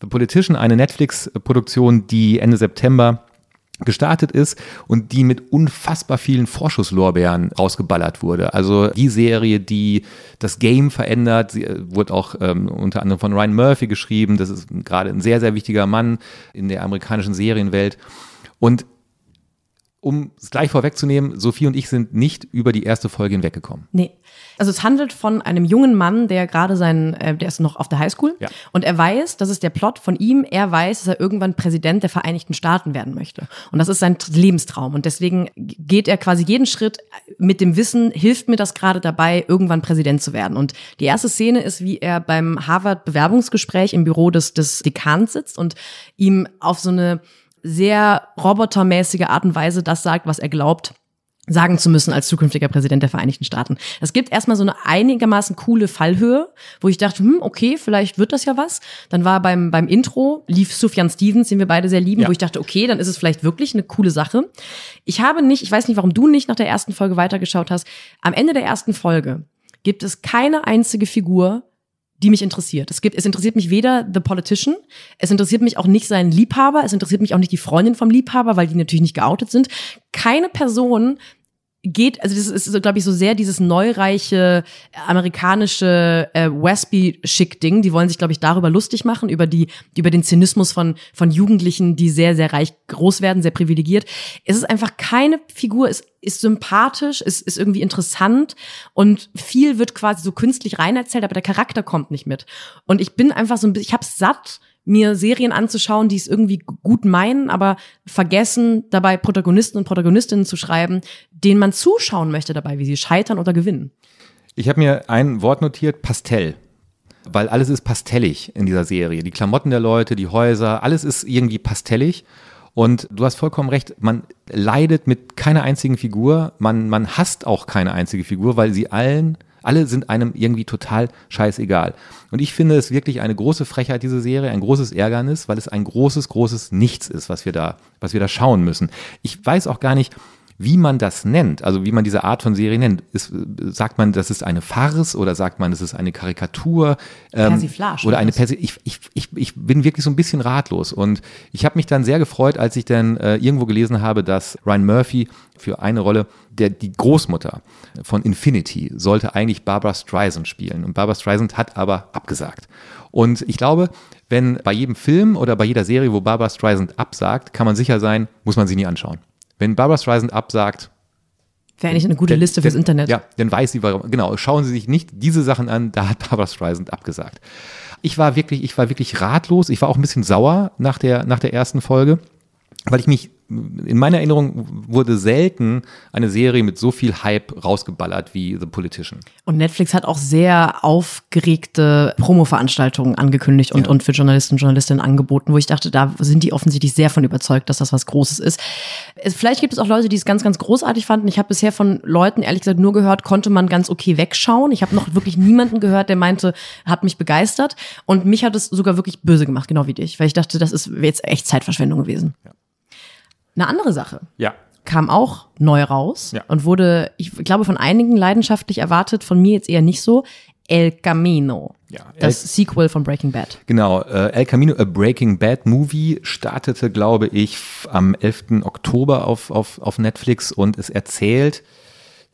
The Politician, eine Netflix-Produktion, die Ende September gestartet ist und die mit unfassbar vielen Vorschusslorbeeren rausgeballert wurde. Also die Serie, die das Game verändert, sie äh, wurde auch ähm, unter anderem von Ryan Murphy geschrieben. Das ist gerade ein sehr, sehr wichtiger Mann in der amerikanischen Serienwelt. Und um es gleich vorwegzunehmen, Sophie und ich sind nicht über die erste Folge hinweggekommen. Nee. Also es handelt von einem jungen Mann, der gerade seinen, äh, der ist noch auf der Highschool ja. und er weiß, das ist der Plot von ihm, er weiß, dass er irgendwann Präsident der Vereinigten Staaten werden möchte. Und das ist sein Lebenstraum. Und deswegen geht er quasi jeden Schritt mit dem Wissen, hilft mir das gerade dabei, irgendwann Präsident zu werden. Und die erste Szene ist, wie er beim Harvard-Bewerbungsgespräch im Büro des, des Dekans sitzt und ihm auf so eine sehr robotermäßige Art und Weise das sagt, was er glaubt sagen zu müssen als zukünftiger Präsident der Vereinigten Staaten. Es gibt erstmal so eine einigermaßen coole Fallhöhe, wo ich dachte, hm, okay, vielleicht wird das ja was. Dann war beim, beim Intro, lief Sufjan Stevens, den wir beide sehr lieben, ja. wo ich dachte, okay, dann ist es vielleicht wirklich eine coole Sache. Ich habe nicht, ich weiß nicht, warum du nicht nach der ersten Folge weitergeschaut hast. Am Ende der ersten Folge gibt es keine einzige Figur, die mich interessiert. Es gibt, es interessiert mich weder The Politician, es interessiert mich auch nicht sein Liebhaber, es interessiert mich auch nicht die Freundin vom Liebhaber, weil die natürlich nicht geoutet sind. Keine Person geht, also das ist, glaube ich, so sehr dieses neureiche amerikanische äh, Westby-Schick-Ding. Die wollen sich, glaube ich, darüber lustig machen, über die, über den Zynismus von, von Jugendlichen, die sehr, sehr reich groß werden, sehr privilegiert. Es ist einfach keine Figur, es ist sympathisch, es ist irgendwie interessant und viel wird quasi so künstlich rein erzählt, aber der Charakter kommt nicht mit. Und ich bin einfach so ein bisschen, ich hab's satt, mir Serien anzuschauen, die es irgendwie gut meinen, aber vergessen, dabei Protagonisten und Protagonistinnen zu schreiben, denen man zuschauen möchte dabei, wie sie scheitern oder gewinnen. Ich habe mir ein Wort notiert, Pastell. Weil alles ist pastellig in dieser Serie. Die Klamotten der Leute, die Häuser, alles ist irgendwie pastellig. Und du hast vollkommen recht, man leidet mit keiner einzigen Figur, man, man hasst auch keine einzige Figur, weil sie allen Alle sind einem irgendwie total scheißegal. Und ich finde es wirklich eine große Frechheit, diese Serie, ein großes Ärgernis, weil es ein großes, großes Nichts ist, was wir da, was wir da schauen müssen. Ich weiß auch gar nicht, wie man das nennt, also wie man diese Art von Serie nennt. Ist, sagt man, das ist eine Farce oder sagt man, das ist eine Karikatur? Ähm, Persiflage. Oder eine Persi ich, ich, ich, ich bin wirklich so ein bisschen ratlos. Und ich habe mich dann sehr gefreut, als ich dann äh, irgendwo gelesen habe, dass Ryan Murphy für eine Rolle, der die Großmutter von Infinity sollte eigentlich Barbara Streisand spielen. Und Barbara Streisand hat aber abgesagt. Und ich glaube, wenn bei jedem Film oder bei jeder Serie, wo Barbara Streisand absagt, kann man sicher sein, muss man sie nie anschauen. Wenn Barbara Streisand absagt, Wäre eigentlich eine gute denn, Liste fürs denn, Internet. Ja, dann weiß sie, warum. Genau, schauen Sie sich nicht diese Sachen an, da hat Barbara Streisand abgesagt. Ich war wirklich, ich war wirklich ratlos. Ich war auch ein bisschen sauer nach der, nach der ersten Folge, weil ich mich in meiner Erinnerung wurde selten eine Serie mit so viel Hype rausgeballert wie The Politician. Und Netflix hat auch sehr aufgeregte Promo-Veranstaltungen angekündigt und, ja. und für Journalisten und Journalistinnen angeboten, wo ich dachte, da sind die offensichtlich sehr von überzeugt, dass das was Großes ist. Vielleicht gibt es auch Leute, die es ganz, ganz großartig fanden. Ich habe bisher von Leuten, ehrlich gesagt, nur gehört, konnte man ganz okay wegschauen. Ich habe noch wirklich niemanden gehört, der meinte, hat mich begeistert. Und mich hat es sogar wirklich böse gemacht, genau wie dich, weil ich dachte, das ist jetzt echt Zeitverschwendung gewesen. Ja. Eine andere Sache. Ja. Kam auch neu raus ja. und wurde, ich glaube, von einigen leidenschaftlich erwartet, von mir jetzt eher nicht so. El Camino. Ja, das El Sequel von Breaking Bad. Genau, äh, El Camino, a Breaking Bad Movie, startete, glaube ich, am 11. Oktober auf, auf, auf Netflix und es erzählt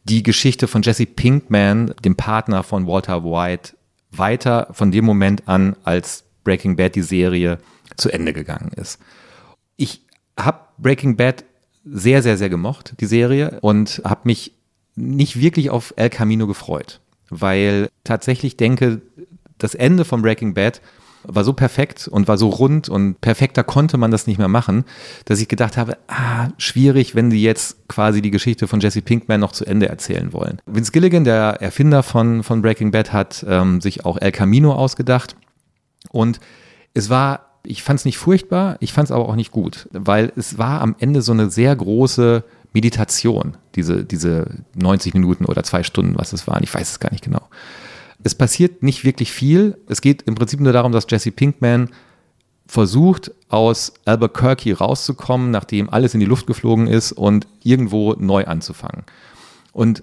die Geschichte von Jesse Pinkman, dem Partner von Walter White, weiter von dem Moment an, als Breaking Bad die Serie zu Ende gegangen ist. Ich habe Breaking Bad sehr, sehr, sehr gemocht, die Serie, und habe mich nicht wirklich auf El Camino gefreut, weil tatsächlich denke, das Ende von Breaking Bad war so perfekt und war so rund und perfekter konnte man das nicht mehr machen, dass ich gedacht habe, ah, schwierig, wenn die jetzt quasi die Geschichte von Jesse Pinkman noch zu Ende erzählen wollen. Vince Gilligan, der Erfinder von, von Breaking Bad, hat ähm, sich auch El Camino ausgedacht und es war ich fand es nicht furchtbar, ich fand es aber auch nicht gut, weil es war am Ende so eine sehr große Meditation, diese, diese 90 Minuten oder zwei Stunden, was es waren, ich weiß es gar nicht genau. Es passiert nicht wirklich viel. Es geht im Prinzip nur darum, dass Jesse Pinkman versucht, aus Albuquerque rauszukommen, nachdem alles in die Luft geflogen ist und irgendwo neu anzufangen. Und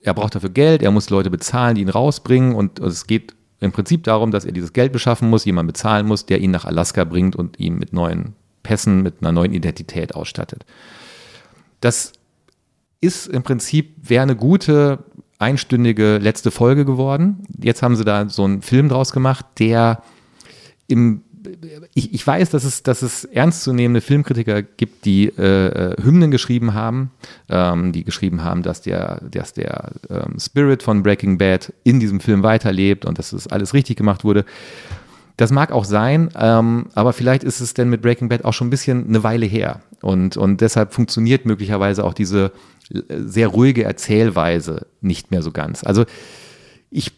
er braucht dafür Geld, er muss Leute bezahlen, die ihn rausbringen und es geht im Prinzip darum, dass er dieses Geld beschaffen muss, jemand bezahlen muss, der ihn nach Alaska bringt und ihn mit neuen Pässen, mit einer neuen Identität ausstattet. Das ist im Prinzip, wäre eine gute einstündige letzte Folge geworden. Jetzt haben sie da so einen Film draus gemacht, der im ich, ich weiß, dass es, dass es ernstzunehmende Filmkritiker gibt, die äh, äh, Hymnen geschrieben haben, ähm, die geschrieben haben, dass der, dass der ähm, Spirit von Breaking Bad in diesem Film weiterlebt und dass das alles richtig gemacht wurde. Das mag auch sein, ähm, aber vielleicht ist es denn mit Breaking Bad auch schon ein bisschen eine Weile her. Und, und deshalb funktioniert möglicherweise auch diese äh, sehr ruhige Erzählweise nicht mehr so ganz. Also ich,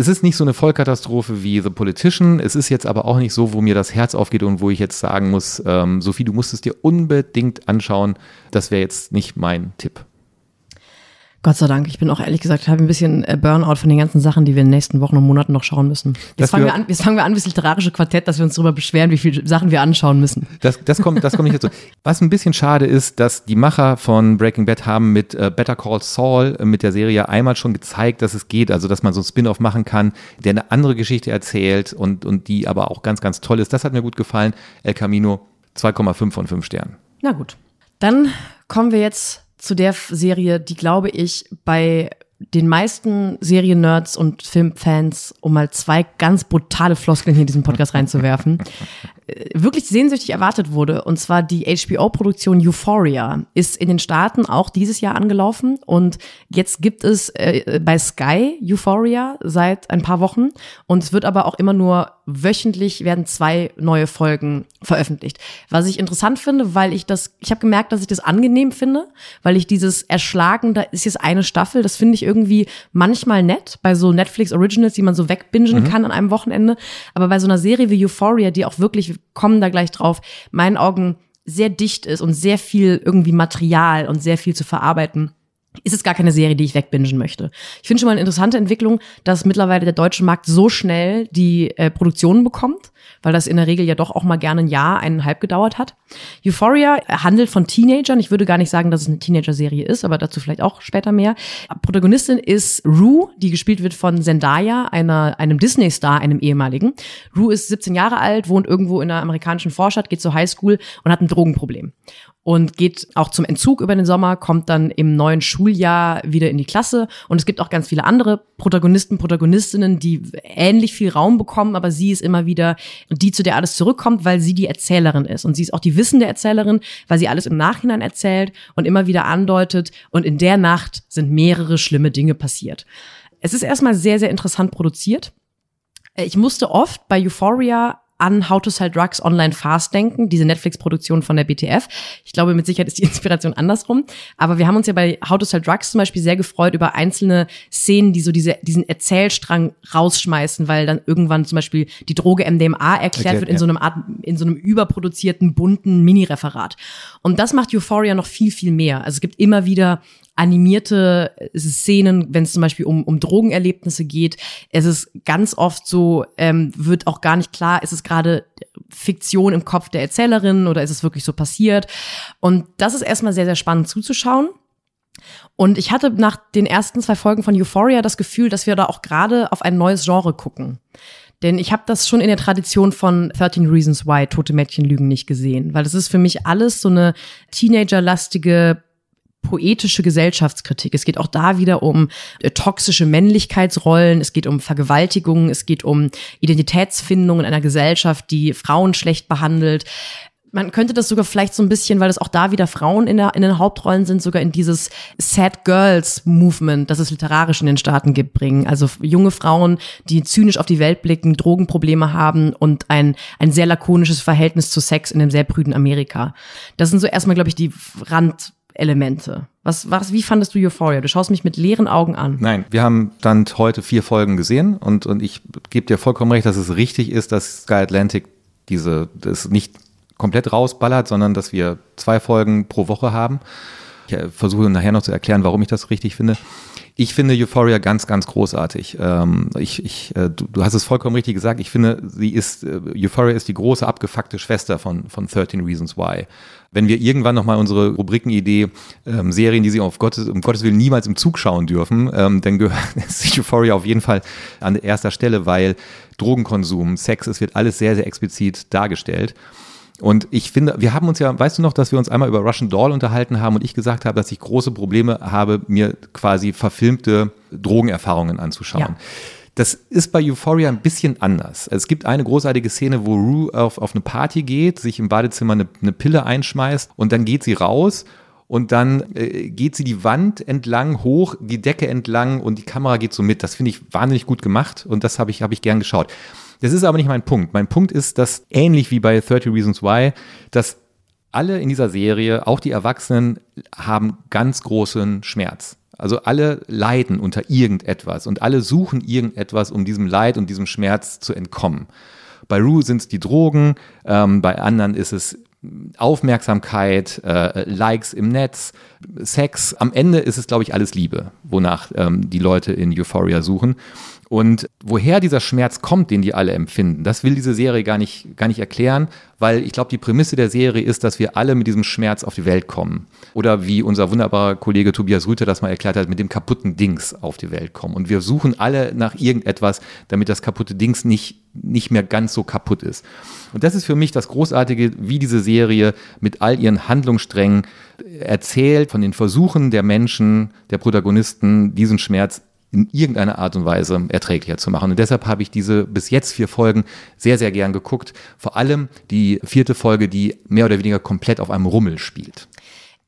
es ist nicht so eine Vollkatastrophe wie The Politician. Es ist jetzt aber auch nicht so, wo mir das Herz aufgeht und wo ich jetzt sagen muss, ähm, Sophie, du musst es dir unbedingt anschauen. Das wäre jetzt nicht mein Tipp. Gott sei Dank. Ich bin auch ehrlich gesagt, habe ein bisschen äh, Burnout von den ganzen Sachen, die wir in den nächsten Wochen und Monaten noch schauen müssen. Jetzt, fangen wir, an, jetzt fangen wir an, wie das literarische Quartett, dass wir uns darüber beschweren, wie viele Sachen wir anschauen müssen. Das, das, kommt, das kommt nicht dazu. Was ein bisschen schade ist, dass die Macher von Breaking Bad haben mit äh, Better Call Saul, äh, mit der Serie einmal schon gezeigt, dass es geht. Also, dass man so ein Spin-off machen kann, der eine andere Geschichte erzählt und, und die aber auch ganz, ganz toll ist. Das hat mir gut gefallen. El Camino 2,5 von 5 Sternen. Na gut. Dann kommen wir jetzt zu der Serie, die, glaube ich, bei den meisten Serien-Nerds und Filmfans, um mal zwei ganz brutale Floskeln hier in diesen Podcast reinzuwerfen, wirklich sehnsüchtig erwartet wurde. Und zwar die HBO-Produktion Euphoria ist in den Staaten auch dieses Jahr angelaufen. Und jetzt gibt es äh, bei Sky Euphoria seit ein paar Wochen. Und es wird aber auch immer nur wöchentlich werden zwei neue Folgen veröffentlicht. Was ich interessant finde, weil ich das, ich habe gemerkt, dass ich das angenehm finde, weil ich dieses Erschlagen, da ist jetzt eine Staffel, das finde ich irgendwie manchmal nett bei so Netflix Originals, die man so wegbingen mhm. kann an einem Wochenende. Aber bei so einer Serie wie Euphoria, die auch wirklich, kommen da gleich drauf, meinen Augen sehr dicht ist und sehr viel irgendwie Material und sehr viel zu verarbeiten ist es gar keine Serie, die ich wegbingen möchte. Ich finde schon mal eine interessante Entwicklung, dass mittlerweile der deutsche Markt so schnell die äh, Produktionen bekommt, weil das in der Regel ja doch auch mal gerne ein Jahr, eineinhalb gedauert hat. Euphoria handelt von Teenagern. Ich würde gar nicht sagen, dass es eine Teenager-Serie ist, aber dazu vielleicht auch später mehr. Protagonistin ist Rue, die gespielt wird von Zendaya, einer, einem Disney-Star, einem ehemaligen. Rue ist 17 Jahre alt, wohnt irgendwo in einer amerikanischen Vorstadt, geht zur Highschool und hat ein Drogenproblem und geht auch zum Entzug über den Sommer, kommt dann im neuen Schuljahr wieder in die Klasse. Und es gibt auch ganz viele andere Protagonisten, Protagonistinnen, die ähnlich viel Raum bekommen, aber sie ist immer wieder die, zu der alles zurückkommt, weil sie die Erzählerin ist. Und sie ist auch die wissende Erzählerin, weil sie alles im Nachhinein erzählt und immer wieder andeutet. Und in der Nacht sind mehrere schlimme Dinge passiert. Es ist erstmal sehr, sehr interessant produziert. Ich musste oft bei Euphoria an How to Sell Drugs Online Fast denken, diese Netflix-Produktion von der BTF. Ich glaube, mit Sicherheit ist die Inspiration andersrum. Aber wir haben uns ja bei How to Sell Drugs zum Beispiel sehr gefreut über einzelne Szenen, die so diese, diesen Erzählstrang rausschmeißen, weil dann irgendwann zum Beispiel die Droge MDMA erklärt okay, wird in ja. so einem Art, in so einem überproduzierten, bunten Mini-Referat. Und das macht Euphoria noch viel, viel mehr. Also es gibt immer wieder animierte Szenen, wenn es zum Beispiel um, um Drogenerlebnisse geht. Es ist ganz oft so, ähm, wird auch gar nicht klar, ist es gerade Fiktion im Kopf der Erzählerin oder ist es wirklich so passiert? Und das ist erstmal sehr, sehr spannend zuzuschauen. Und ich hatte nach den ersten zwei Folgen von Euphoria das Gefühl, dass wir da auch gerade auf ein neues Genre gucken. Denn ich habe das schon in der Tradition von 13 Reasons Why, Tote Mädchen lügen nicht gesehen. Weil das ist für mich alles so eine teenagerlastige poetische Gesellschaftskritik. Es geht auch da wieder um äh, toxische Männlichkeitsrollen, es geht um Vergewaltigungen, es geht um Identitätsfindung in einer Gesellschaft, die Frauen schlecht behandelt. Man könnte das sogar vielleicht so ein bisschen, weil es auch da wieder Frauen in, der, in den Hauptrollen sind, sogar in dieses Sad Girls Movement, das es literarisch in den Staaten gibt, bringen. Also junge Frauen, die zynisch auf die Welt blicken, Drogenprobleme haben und ein, ein sehr lakonisches Verhältnis zu Sex in einem sehr prüden Amerika. Das sind so erstmal, glaube ich, die Rand, Elemente. Was, was, wie fandest du Euphoria? Du schaust mich mit leeren Augen an. Nein, wir haben dann heute vier Folgen gesehen und, und ich gebe dir vollkommen recht, dass es richtig ist, dass Sky Atlantic diese, das nicht komplett rausballert, sondern dass wir zwei Folgen pro Woche haben. Ich äh, versuche nachher noch zu erklären, warum ich das richtig finde. Ich finde Euphoria ganz, ganz großartig. Ähm, ich, ich, äh, du, du, hast es vollkommen richtig gesagt. Ich finde, sie ist, äh, Euphoria ist die große abgefuckte Schwester von, von 13 Reasons Why. Wenn wir irgendwann nochmal unsere Rubrikenidee, ähm, Serien, die sie auf Gottes, um Gottes Willen niemals im Zug schauen dürfen, ähm, dann gehört Euphoria auf jeden Fall an erster Stelle, weil Drogenkonsum, Sex, es wird alles sehr, sehr explizit dargestellt. Und ich finde, wir haben uns ja, weißt du noch, dass wir uns einmal über Russian Doll unterhalten haben und ich gesagt habe, dass ich große Probleme habe, mir quasi verfilmte Drogenerfahrungen anzuschauen. Ja. Das ist bei Euphoria ein bisschen anders. Es gibt eine großartige Szene, wo Rue auf, auf eine Party geht, sich im Badezimmer eine, eine Pille einschmeißt und dann geht sie raus und dann äh, geht sie die Wand entlang, hoch, die Decke entlang und die Kamera geht so mit. Das finde ich wahnsinnig gut gemacht und das habe ich, hab ich gern geschaut. Das ist aber nicht mein Punkt. Mein Punkt ist, dass ähnlich wie bei 30 Reasons Why, dass alle in dieser Serie, auch die Erwachsenen, haben ganz großen Schmerz. Also alle leiden unter irgendetwas und alle suchen irgendetwas, um diesem Leid und diesem Schmerz zu entkommen. Bei Rue sind es die Drogen, ähm, bei anderen ist es Aufmerksamkeit, äh, Likes im Netz, Sex. Am Ende ist es, glaube ich, alles Liebe, wonach ähm, die Leute in Euphoria suchen. Und woher dieser Schmerz kommt, den die alle empfinden, das will diese Serie gar nicht, gar nicht erklären, weil ich glaube, die Prämisse der Serie ist, dass wir alle mit diesem Schmerz auf die Welt kommen. Oder wie unser wunderbarer Kollege Tobias Rüther das mal erklärt hat, mit dem kaputten Dings auf die Welt kommen. Und wir suchen alle nach irgendetwas, damit das kaputte Dings nicht, nicht mehr ganz so kaputt ist. Und das ist für mich das Großartige, wie diese Serie mit all ihren Handlungssträngen erzählt von den Versuchen der Menschen, der Protagonisten, diesen Schmerz in irgendeiner Art und Weise erträglicher zu machen. Und deshalb habe ich diese bis jetzt vier Folgen sehr, sehr gern geguckt. Vor allem die vierte Folge, die mehr oder weniger komplett auf einem Rummel spielt.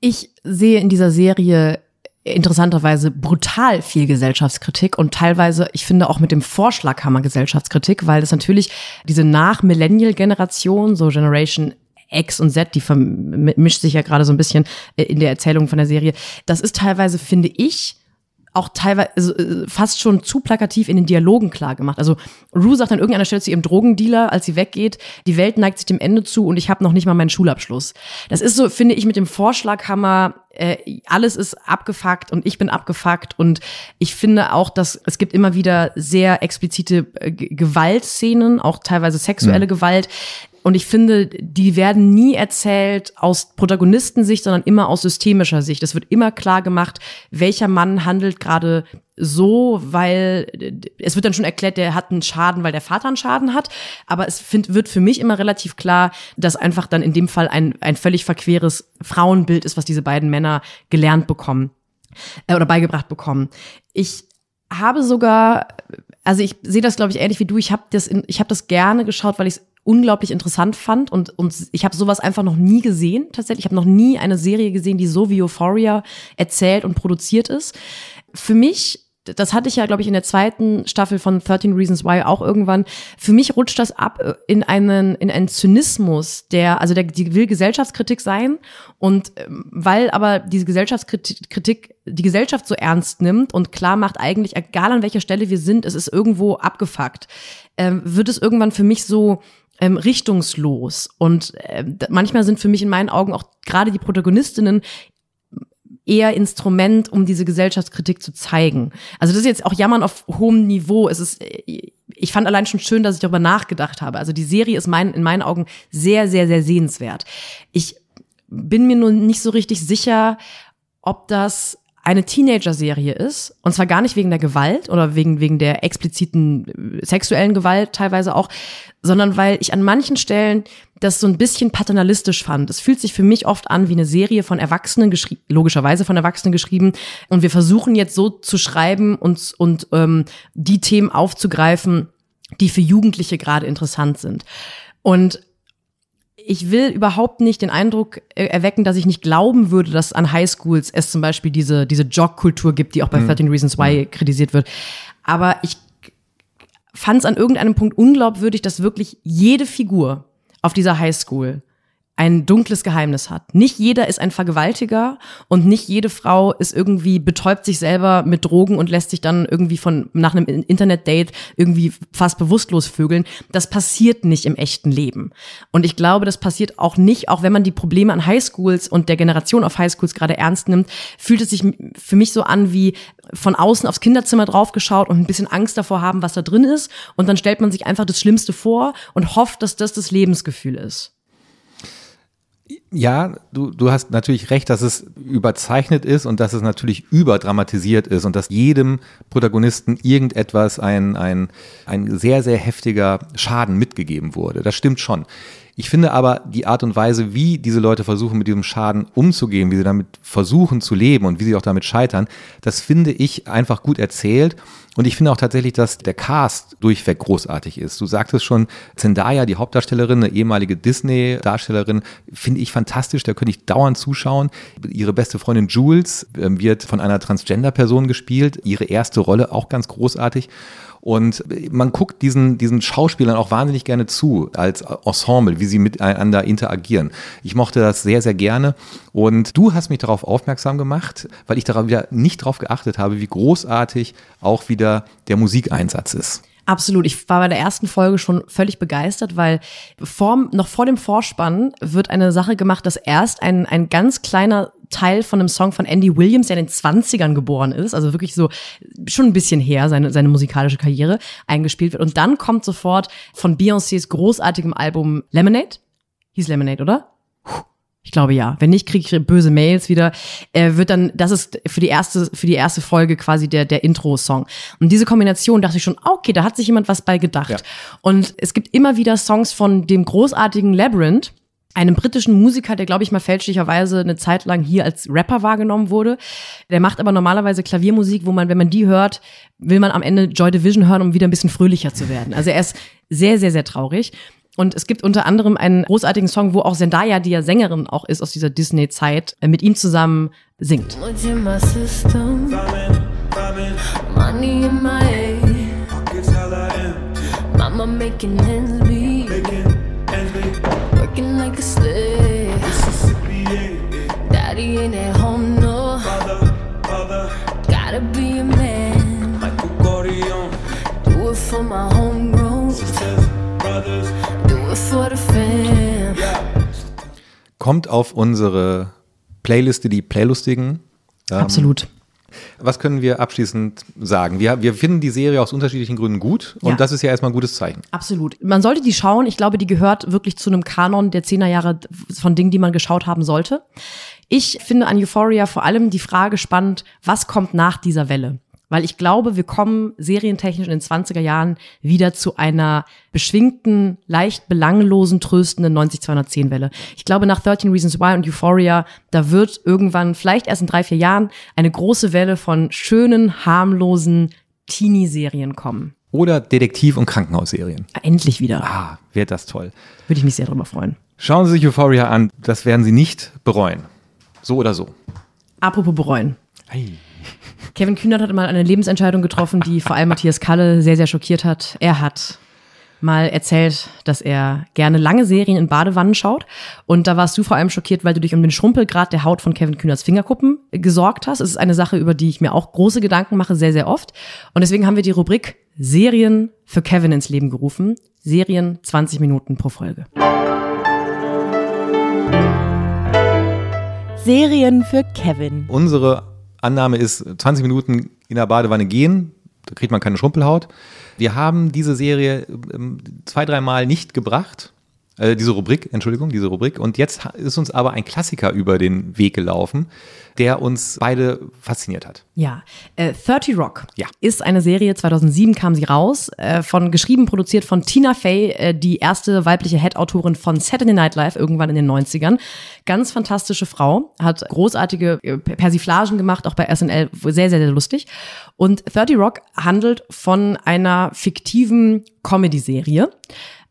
Ich sehe in dieser Serie interessanterweise brutal viel Gesellschaftskritik und teilweise, ich finde auch mit dem Vorschlaghammer Gesellschaftskritik, weil das natürlich diese Nach-Millennial-Generation, so Generation X und Z, die vermischt sich ja gerade so ein bisschen in der Erzählung von der Serie. Das ist teilweise, finde ich, auch teilweise also, äh, fast schon zu plakativ in den Dialogen klar gemacht. Also Rue sagt an irgendeiner Stelle zu ihrem Drogendealer, als sie weggeht, die Welt neigt sich dem Ende zu und ich habe noch nicht mal meinen Schulabschluss. Das ist so, finde ich, mit dem Vorschlaghammer, äh, alles ist abgefuckt und ich bin abgefuckt und ich finde auch, dass es gibt immer wieder sehr explizite äh, Gewaltszenen, auch teilweise sexuelle mhm. Gewalt. Und ich finde, die werden nie erzählt aus Protagonistensicht, sondern immer aus systemischer Sicht. Es wird immer klar gemacht, welcher Mann handelt gerade so, weil es wird dann schon erklärt, der hat einen Schaden, weil der Vater einen Schaden hat. Aber es find, wird für mich immer relativ klar, dass einfach dann in dem Fall ein, ein völlig verqueres Frauenbild ist, was diese beiden Männer gelernt bekommen äh, oder beigebracht bekommen. Ich habe sogar, also ich sehe das, glaube ich, ähnlich wie du. Ich habe das, in, ich habe das gerne geschaut, weil ich es unglaublich interessant fand und, und ich habe sowas einfach noch nie gesehen. Tatsächlich, ich habe noch nie eine Serie gesehen, die so wie Euphoria erzählt und produziert ist. Für mich das hatte ich ja, glaube ich, in der zweiten Staffel von 13 Reasons Why auch irgendwann. Für mich rutscht das ab in einen, in einen Zynismus, der, also der, die will Gesellschaftskritik sein. Und ähm, weil aber diese Gesellschaftskritik die Gesellschaft so ernst nimmt und klar macht eigentlich, egal an welcher Stelle wir sind, es ist irgendwo abgefuckt, ähm, wird es irgendwann für mich so, ähm, richtungslos. Und äh, manchmal sind für mich in meinen Augen auch gerade die Protagonistinnen eher Instrument, um diese Gesellschaftskritik zu zeigen. Also das ist jetzt auch Jammern auf hohem Niveau. Es ist, ich fand allein schon schön, dass ich darüber nachgedacht habe. Also die Serie ist mein, in meinen Augen sehr, sehr, sehr sehenswert. Ich bin mir nur nicht so richtig sicher, ob das eine Teenager-Serie ist, und zwar gar nicht wegen der Gewalt oder wegen, wegen der expliziten äh, sexuellen Gewalt teilweise auch, sondern weil ich an manchen Stellen das so ein bisschen paternalistisch fand. Es fühlt sich für mich oft an wie eine Serie von Erwachsenen geschrieben, logischerweise von Erwachsenen geschrieben. Und wir versuchen jetzt so zu schreiben und, und ähm, die Themen aufzugreifen, die für Jugendliche gerade interessant sind. Und ich will überhaupt nicht den Eindruck erwecken, dass ich nicht glauben würde, dass an Highschools es zum Beispiel diese, diese Jog-Kultur gibt, die auch bei mhm. 13 Reasons Why kritisiert wird. Aber ich fand es an irgendeinem Punkt unglaubwürdig, dass wirklich jede Figur auf dieser Highschool ein dunkles Geheimnis hat. Nicht jeder ist ein Vergewaltiger und nicht jede Frau ist irgendwie betäubt sich selber mit Drogen und lässt sich dann irgendwie von nach einem Internetdate irgendwie fast bewusstlos vögeln. Das passiert nicht im echten Leben. Und ich glaube, das passiert auch nicht, auch wenn man die Probleme an Highschools und der Generation auf Highschools gerade ernst nimmt, fühlt es sich für mich so an wie von außen aufs Kinderzimmer draufgeschaut und ein bisschen Angst davor haben, was da drin ist. Und dann stellt man sich einfach das Schlimmste vor und hofft, dass das das Lebensgefühl ist. Ja, du, du hast natürlich recht, dass es überzeichnet ist und dass es natürlich überdramatisiert ist und dass jedem Protagonisten irgendetwas ein, ein, ein sehr, sehr heftiger Schaden mitgegeben wurde. Das stimmt schon. Ich finde aber die Art und Weise, wie diese Leute versuchen, mit diesem Schaden umzugehen, wie sie damit versuchen zu leben und wie sie auch damit scheitern, das finde ich einfach gut erzählt. Und ich finde auch tatsächlich, dass der Cast durchweg großartig ist. Du sagtest schon, Zendaya, die Hauptdarstellerin, eine ehemalige Disney-Darstellerin, finde ich fantastisch. Da könnte ich dauernd zuschauen. Ihre beste Freundin Jules ähm, wird von einer Transgender-Person gespielt. Ihre erste Rolle auch ganz großartig. Und man guckt diesen, diesen Schauspielern auch wahnsinnig gerne zu, als Ensemble, wie sie miteinander interagieren. Ich mochte das sehr, sehr gerne. Und du hast mich darauf aufmerksam gemacht, weil ich darauf wieder nicht darauf geachtet habe, wie großartig auch wieder der Musikeinsatz ist. Absolut. Ich war bei der ersten Folge schon völlig begeistert, weil vor, noch vor dem Vorspann wird eine Sache gemacht, dass erst ein, ein ganz kleiner Teil von einem Song von Andy Williams, der in den 20ern geboren ist, also wirklich so schon ein bisschen her, seine, seine musikalische Karriere, eingespielt wird. Und dann kommt sofort von Beyoncés großartigem Album Lemonade. Hieß Lemonade, oder? Ich glaube ja. Wenn nicht, kriege ich böse Mails wieder. Äh, wird dann, das ist für die erste, für die erste Folge quasi der, der Intro-Song. Und diese Kombination dachte ich schon, okay, da hat sich jemand was bei gedacht. Ja. Und es gibt immer wieder Songs von dem großartigen Labyrinth, einem britischen Musiker, der, glaube ich, mal fälschlicherweise eine Zeit lang hier als Rapper wahrgenommen wurde. Der macht aber normalerweise Klaviermusik, wo man, wenn man die hört, will man am Ende Joy Division hören, um wieder ein bisschen fröhlicher zu werden. Also er ist sehr, sehr, sehr traurig. Und es gibt unter anderem einen großartigen Song, wo auch Zendaya, die ja Sängerin auch ist aus dieser Disney-Zeit, äh, mit ihm zusammen singt. for my homegrown sisters, brothers. Kommt auf unsere Playliste, die Playlustigen. Ähm, Absolut. Was können wir abschließend sagen? Wir, wir finden die Serie aus unterschiedlichen Gründen gut und Ja. das ist ja erstmal ein gutes Zeichen. Absolut. Man sollte die schauen. Ich glaube, die gehört wirklich zu einem Kanon der Zehnerjahre von Dingen, die man geschaut haben sollte. Ich finde an Euphoria vor allem die Frage spannend, was kommt nach dieser Welle? Weil ich glaube, wir kommen serientechnisch in den 20er Jahren wieder zu einer beschwingten, leicht belanglosen, tröstenden 90-210-Welle. Ich glaube, nach 13 Reasons Why und Euphoria, da wird irgendwann, vielleicht erst in drei, vier Jahren, eine große Welle von schönen, harmlosen Teenie-Serien kommen. Oder Detektiv- und Krankenhausserien. Endlich wieder. Ah, wäre das toll. Würde ich mich sehr darüber freuen. Schauen Sie sich Euphoria an, das werden Sie nicht bereuen. So oder so. Apropos bereuen. Hey. Kevin Kühnert hat mal eine Lebensentscheidung getroffen, die vor allem Matthias Kalle sehr, sehr schockiert hat. Er hat mal erzählt, dass er gerne lange Serien in Badewannen schaut. Und da warst du vor allem schockiert, weil du dich um den Schrumpelgrad der Haut von Kevin Kühnerts Fingerkuppen gesorgt hast. Es ist eine Sache, über die ich mir auch große Gedanken mache, sehr, sehr oft. Und deswegen haben wir die Rubrik Serien für Kevin ins Leben gerufen. Serien 20 Minuten pro Folge. Serien für Kevin. Unsere Annahme ist 20 Minuten in der Badewanne gehen, da kriegt man keine Schrumpelhaut. Wir haben diese Serie ähm, zwei, dreimal nicht gebracht. Äh, diese Rubrik, Entschuldigung, diese Rubrik. Und jetzt ist uns aber ein Klassiker über den Weg gelaufen, der uns beide fasziniert hat. Ja, äh, 30 Rock Ja. ist eine Serie, 2007 kam sie raus, äh, von geschrieben, produziert von Tina Fey, äh, die erste weibliche Head-Autorin von Saturday Night Live irgendwann in den 90ern. Ganz fantastische Frau, hat großartige äh, Persiflagen gemacht, auch bei SNL, sehr, sehr, sehr lustig. Und 30 Rock handelt von einer fiktiven Comedy-Serie,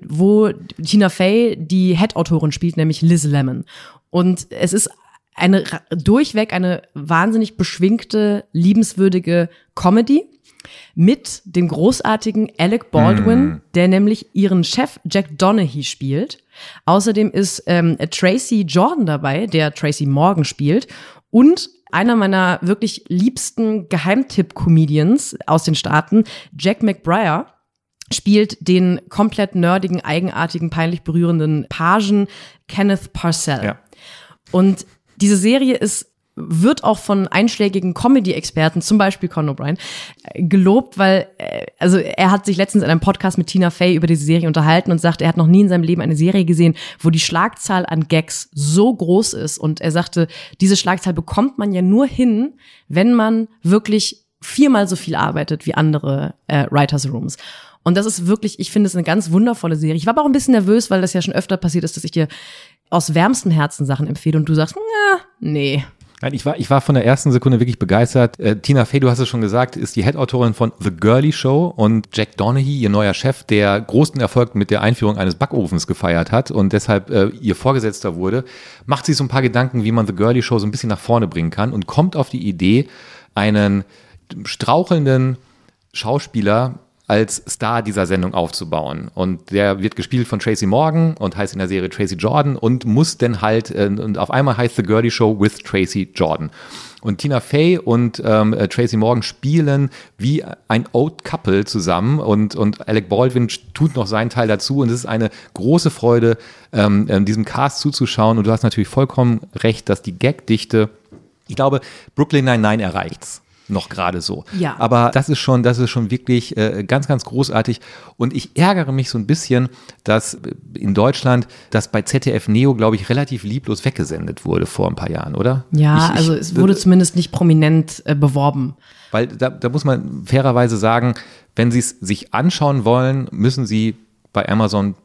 wo Tina Fey die Head-Autorin spielt, nämlich Liz Lemon. Und es ist eine durchweg eine wahnsinnig beschwingte, liebenswürdige Comedy mit dem großartigen Alec Baldwin, der nämlich ihren Chef Jack Donaghy spielt. Außerdem ist ähm, Tracy Jordan dabei, der Tracy Morgan spielt und einer meiner wirklich liebsten Geheimtipp-Comedians aus den Staaten, Jack McBriar, spielt den komplett nerdigen, eigenartigen, peinlich berührenden Pagen Kenneth Parcell. Ja. Und diese Serie ist wird auch von einschlägigen Comedy-Experten, zum Beispiel Conor O'Brien, äh, gelobt, weil, äh, also er hat sich letztens in einem Podcast mit Tina Fey über diese Serie unterhalten und sagt, er hat noch nie in seinem Leben eine Serie gesehen, wo die Schlagzahl an Gags so groß ist. Und er sagte, diese Schlagzahl bekommt man ja nur hin, wenn man wirklich viermal so viel arbeitet wie andere äh, Writers Rooms. Und das ist wirklich, ich finde es eine ganz wundervolle Serie. Ich war aber auch ein bisschen nervös, weil das ja schon öfter passiert ist, dass ich dir aus wärmstem Herzen Sachen empfehle und du sagst, nee. Nein, ich war, ich war von der ersten Sekunde wirklich begeistert. Äh, Tina Fey, du hast es schon gesagt, ist die Head-Autorin von The Girly Show und Jack Donaghy, ihr neuer Chef, der großen Erfolg mit der Einführung eines Backofens gefeiert hat und deshalb äh, ihr Vorgesetzter wurde, macht sich so ein paar Gedanken, wie man The Girly Show so ein bisschen nach vorne bringen kann und kommt auf die Idee, einen strauchelnden Schauspieler als Star dieser Sendung aufzubauen. Und der wird gespielt von Tracy Morgan und heißt in der Serie Tracy Jordan und muss dann halt, äh, und auf einmal heißt The Girly Show with Tracy Jordan. Und Tina Fey und ähm, äh, Tracy Morgan spielen wie ein Old Couple zusammen und, und Alec Baldwin tut noch seinen Teil dazu und es ist eine große Freude, ähm, ähm, diesem Cast zuzuschauen und du hast natürlich vollkommen recht, dass die Gagdichte, ich glaube, Brooklyn Nine-Nine erreicht's noch gerade so. Ja. Aber das ist schon, das ist schon wirklich äh, ganz, ganz großartig. Und ich ärgere mich so ein bisschen, dass in Deutschland das bei ZDF Neo, glaube ich, relativ lieblos weggesendet wurde vor ein paar Jahren, oder? Ja, Ich- ich- also es wurde zumindest nicht prominent äh, beworben. Weil da, da muss man fairerweise sagen, wenn Sie es sich anschauen wollen, müssen Sie bei Amazon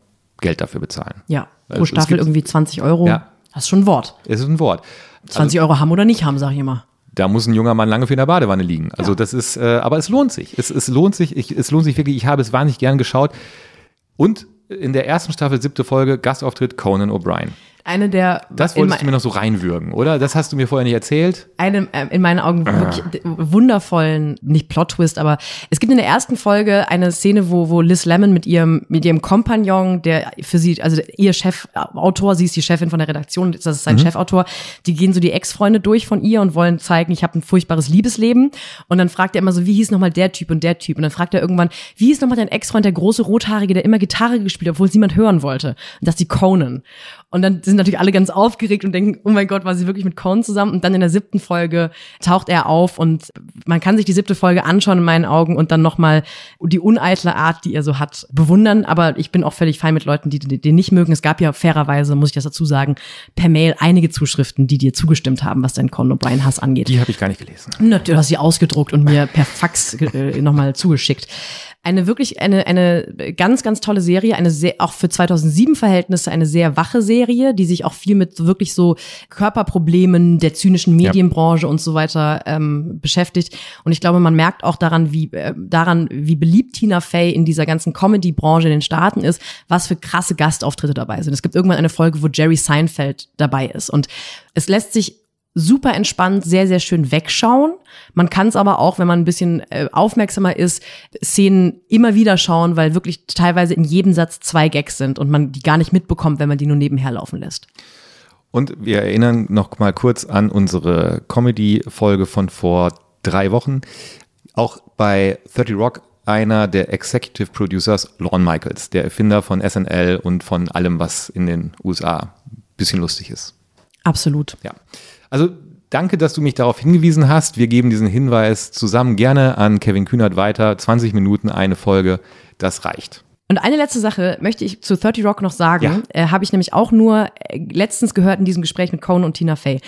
Geld dafür bezahlen. Ja, Also pro Staffel gibt- irgendwie 20 Euro. Ja. Das ist schon ein Wort. Es ist ein Wort. 20 Euro haben oder nicht haben, sag ich immer. Da muss ein junger Mann lange für in der Badewanne liegen. Also das ist, äh, aber es lohnt sich. Es, es lohnt sich, ich, es lohnt sich wirklich. Ich habe es wahnsinnig gern geschaut. Und in der ersten Staffel, siebte Folge, Gastauftritt Conan O'Brien. Eine der Das wolltest du mir noch so reinwürgen, oder? Das hast du mir vorher nicht erzählt. eine äh, in meinen Augen Ah. wirklich wundervollen, nicht Plot-Twist, aber es gibt in der ersten Folge eine Szene, wo, wo Liz Lemon mit ihrem, mit ihrem Kompagnon, der für sie, also ihr Chefautor, sie ist die Chefin von der Redaktion, das ist sein Chefautor, die gehen so die Ex-Freunde durch von ihr und wollen zeigen, ich habe ein furchtbares Liebesleben. Und dann fragt er immer so, wie hieß nochmal der Typ und der Typ? Und dann fragt er irgendwann, wie hieß nochmal dein Ex-Freund, der große Rothaarige, der immer Gitarre gespielt hat, obwohl es niemand hören wollte? Und das ist die Conan. Und dann sind natürlich alle ganz aufgeregt und denken, oh mein Gott, war sie wirklich mit Conan zusammen? Und dann in der siebten Folge taucht er auf und man kann sich die siebte Folge anschauen in meinen Augen und dann nochmal die uneitle Art, die er so hat, bewundern. Aber ich bin auch völlig fein mit Leuten, die die- den nicht mögen. Es gab ja fairerweise, muss ich das dazu sagen, per Mail einige Zuschriften, die dir zugestimmt haben, was deinen Conan O'Brien Hass angeht. Die habe ich gar nicht gelesen. Na, Du hast sie ausgedruckt und mir per Fax äh, nochmal zugeschickt. Eine wirklich, eine, eine ganz, ganz tolle Serie, eine sehr, auch für 2007 Verhältnisse eine sehr wache Serie, die sich auch viel mit wirklich so Körperproblemen der zynischen Medienbranche und so weiter ähm, beschäftigt. Und ich glaube, man merkt auch daran, wie, äh, daran, wie beliebt Tina Fey in dieser ganzen Comedy-Branche in den Staaten ist, was für krasse Gastauftritte dabei sind. Es gibt irgendwann eine Folge, wo Jerry Seinfeld dabei ist. Und es lässt sich super entspannt, sehr, sehr schön wegschauen. Man kann es aber auch, wenn man ein bisschen äh, aufmerksamer ist, Szenen immer wieder schauen, weil wirklich teilweise in jedem Satz zwei Gags sind und man die gar nicht mitbekommt, wenn man die nur nebenher laufen lässt. Und wir erinnern noch mal kurz an unsere Comedy-Folge von vor drei Wochen. Auch bei 30 Rock einer der Executive Producers, Lorne Michaels, der Erfinder von SNL und von allem, was in den USA ein bisschen lustig ist. Absolut. Ja. Also danke, dass du mich darauf hingewiesen hast. Wir geben diesen Hinweis zusammen gerne an Kevin Kühnert weiter. 20 Minuten eine Folge, das reicht. Und eine letzte Sache möchte ich zu 30 Rock noch sagen. Ja. Äh, Habe ich nämlich auch nur äh, letztens gehört in diesem Gespräch mit Conan und Tina Fey.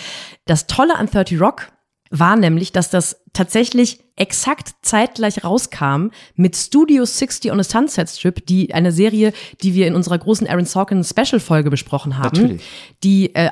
Das Tolle an 30 Rock war nämlich, dass das tatsächlich exakt zeitgleich rauskam mit Studio 60 on a Sunset Strip, die eine Serie, die wir in unserer großen Aaron Sorkin Special Folge besprochen haben, Natürlich. die äh,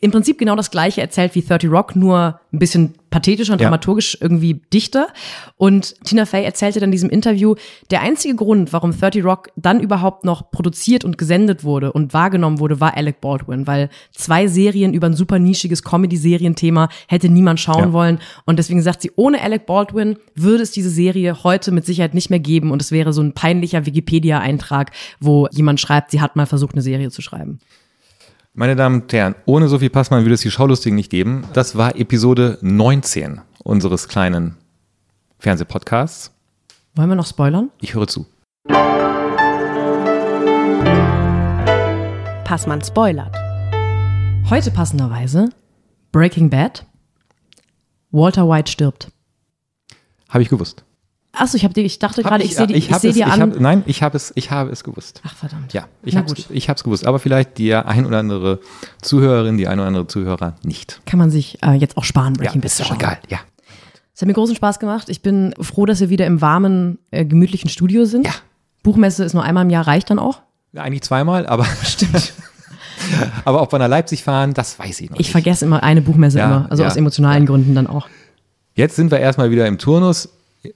im Prinzip genau das gleiche erzählt wie 30 Rock, nur ein bisschen pathetischer und Ja. dramaturgisch irgendwie dichter. Und Tina Fey erzählte dann in diesem Interview, der einzige Grund, warum 30 Rock dann überhaupt noch produziert und gesendet wurde und wahrgenommen wurde, war Alec Baldwin, weil zwei Serien über ein super nischiges Comedy-Serienthema hätte niemand schauen Ja. wollen. Und deswegen sagt sie, ohne Alec Baldwin würde es diese Serie heute mit Sicherheit nicht mehr geben und es wäre so ein peinlicher Wikipedia-Eintrag, wo jemand schreibt, sie hat mal versucht, eine Serie zu schreiben. Meine Damen und Herren, ohne Sophie Passmann würde es die Schaulustigen nicht geben. Das war Episode 19 unseres kleinen Fernsehpodcasts. Wollen wir noch spoilern? Ich höre zu. Passmann spoilert. Heute passenderweise Breaking Bad. Walter White stirbt. Habe ich gewusst. Achso, ich, hab ich dachte Hab gerade, ich, sehe die- ich hab sehe es- dir ich an. Hab, nein, ich habe es, ich habe es gewusst. Ach verdammt. Ja, ich habe ich hab's gewusst. Aber vielleicht die ein oder andere Zuhörerin, die ein oder andere Zuhörer nicht. Kann man sich äh, jetzt auch sparen, Breaking Bad ist doch egal. Ja. Es hat mir großen Spaß gemacht. Ich bin froh, dass wir wieder im warmen, äh, gemütlichen Studio sind. Ja. Buchmesse ist nur einmal im Jahr, reicht dann auch. Ja, Eigentlich zweimal, aber stimmt. aber auch bei einer Leipzig fahren, das weiß ich noch Ich nicht. vergesse immer eine Buchmesse Ja, immer, also ja, aus emotionalen Gründen dann auch. Jetzt sind wir erstmal wieder im Turnus.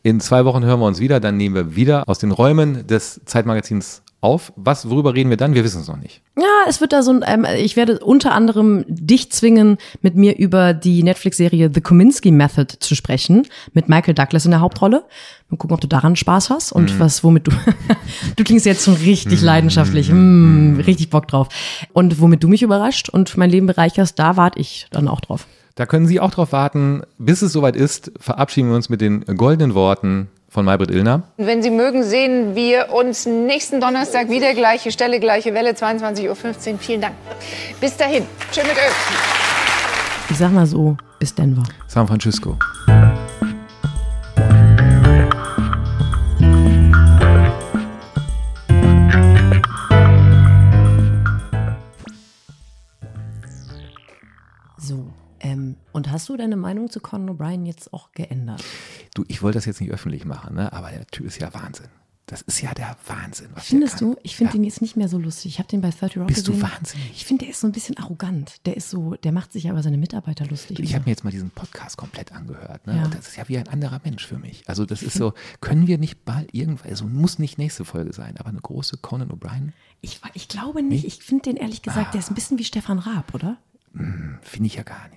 In zwei Wochen hören wir uns wieder. Dann nehmen wir wieder aus den Räumen des Zeitmagazins auf. Was, worüber reden wir dann? Wir wissen es noch nicht. Ja, es wird da so ein, ähm, ich werde unter anderem dich zwingen, mit mir über die Netflix-Serie The Kominsky Method zu sprechen, mit Michael Douglas in der Hauptrolle. Mal gucken, ob du daran Spaß hast und Mhm. was, womit du, du klingst jetzt schon richtig leidenschaftlich, mm, richtig Bock drauf. Und womit du mich überrascht und mein Leben bereicherst, da warte ich dann auch drauf. Da können Sie auch drauf warten. Bis es soweit ist, verabschieden wir uns mit den goldenen Worten von Maybrit Illner. Wenn Sie mögen, sehen wir uns nächsten Donnerstag wieder. Gleiche Stelle, gleiche Welle, 22.15 Uhr. Vielen Dank. Bis dahin. Schön mit Öl. Ich sag mal so, bis Denver. San Francisco. Und hast du deine Meinung zu Conan O'Brien jetzt auch geändert? Du, ich wollte das jetzt nicht öffentlich machen, ne? aber der Typ ist ja Wahnsinn. Das ist ja der Wahnsinn. Was Findest du? Ich finde ja. den jetzt nicht mehr so lustig. Ich habe den bei 30 Rock Bist du gesehen. wahnsinnig? Ich finde, der ist so ein bisschen arrogant. Der ist so, der macht sich ja über seine Mitarbeiter lustig. Ich habe mir jetzt mal diesen Podcast komplett angehört. Ne? Ja. Und das ist ja wie ein anderer Mensch für mich. Also das ist so, können wir nicht bald irgendwann, also muss nicht nächste Folge sein, aber eine große Conan O'Brien, ich, ich glaube nicht. Ich finde den ehrlich gesagt, der ist ein bisschen wie Stefan Raab, oder? finde ich ja gar nicht.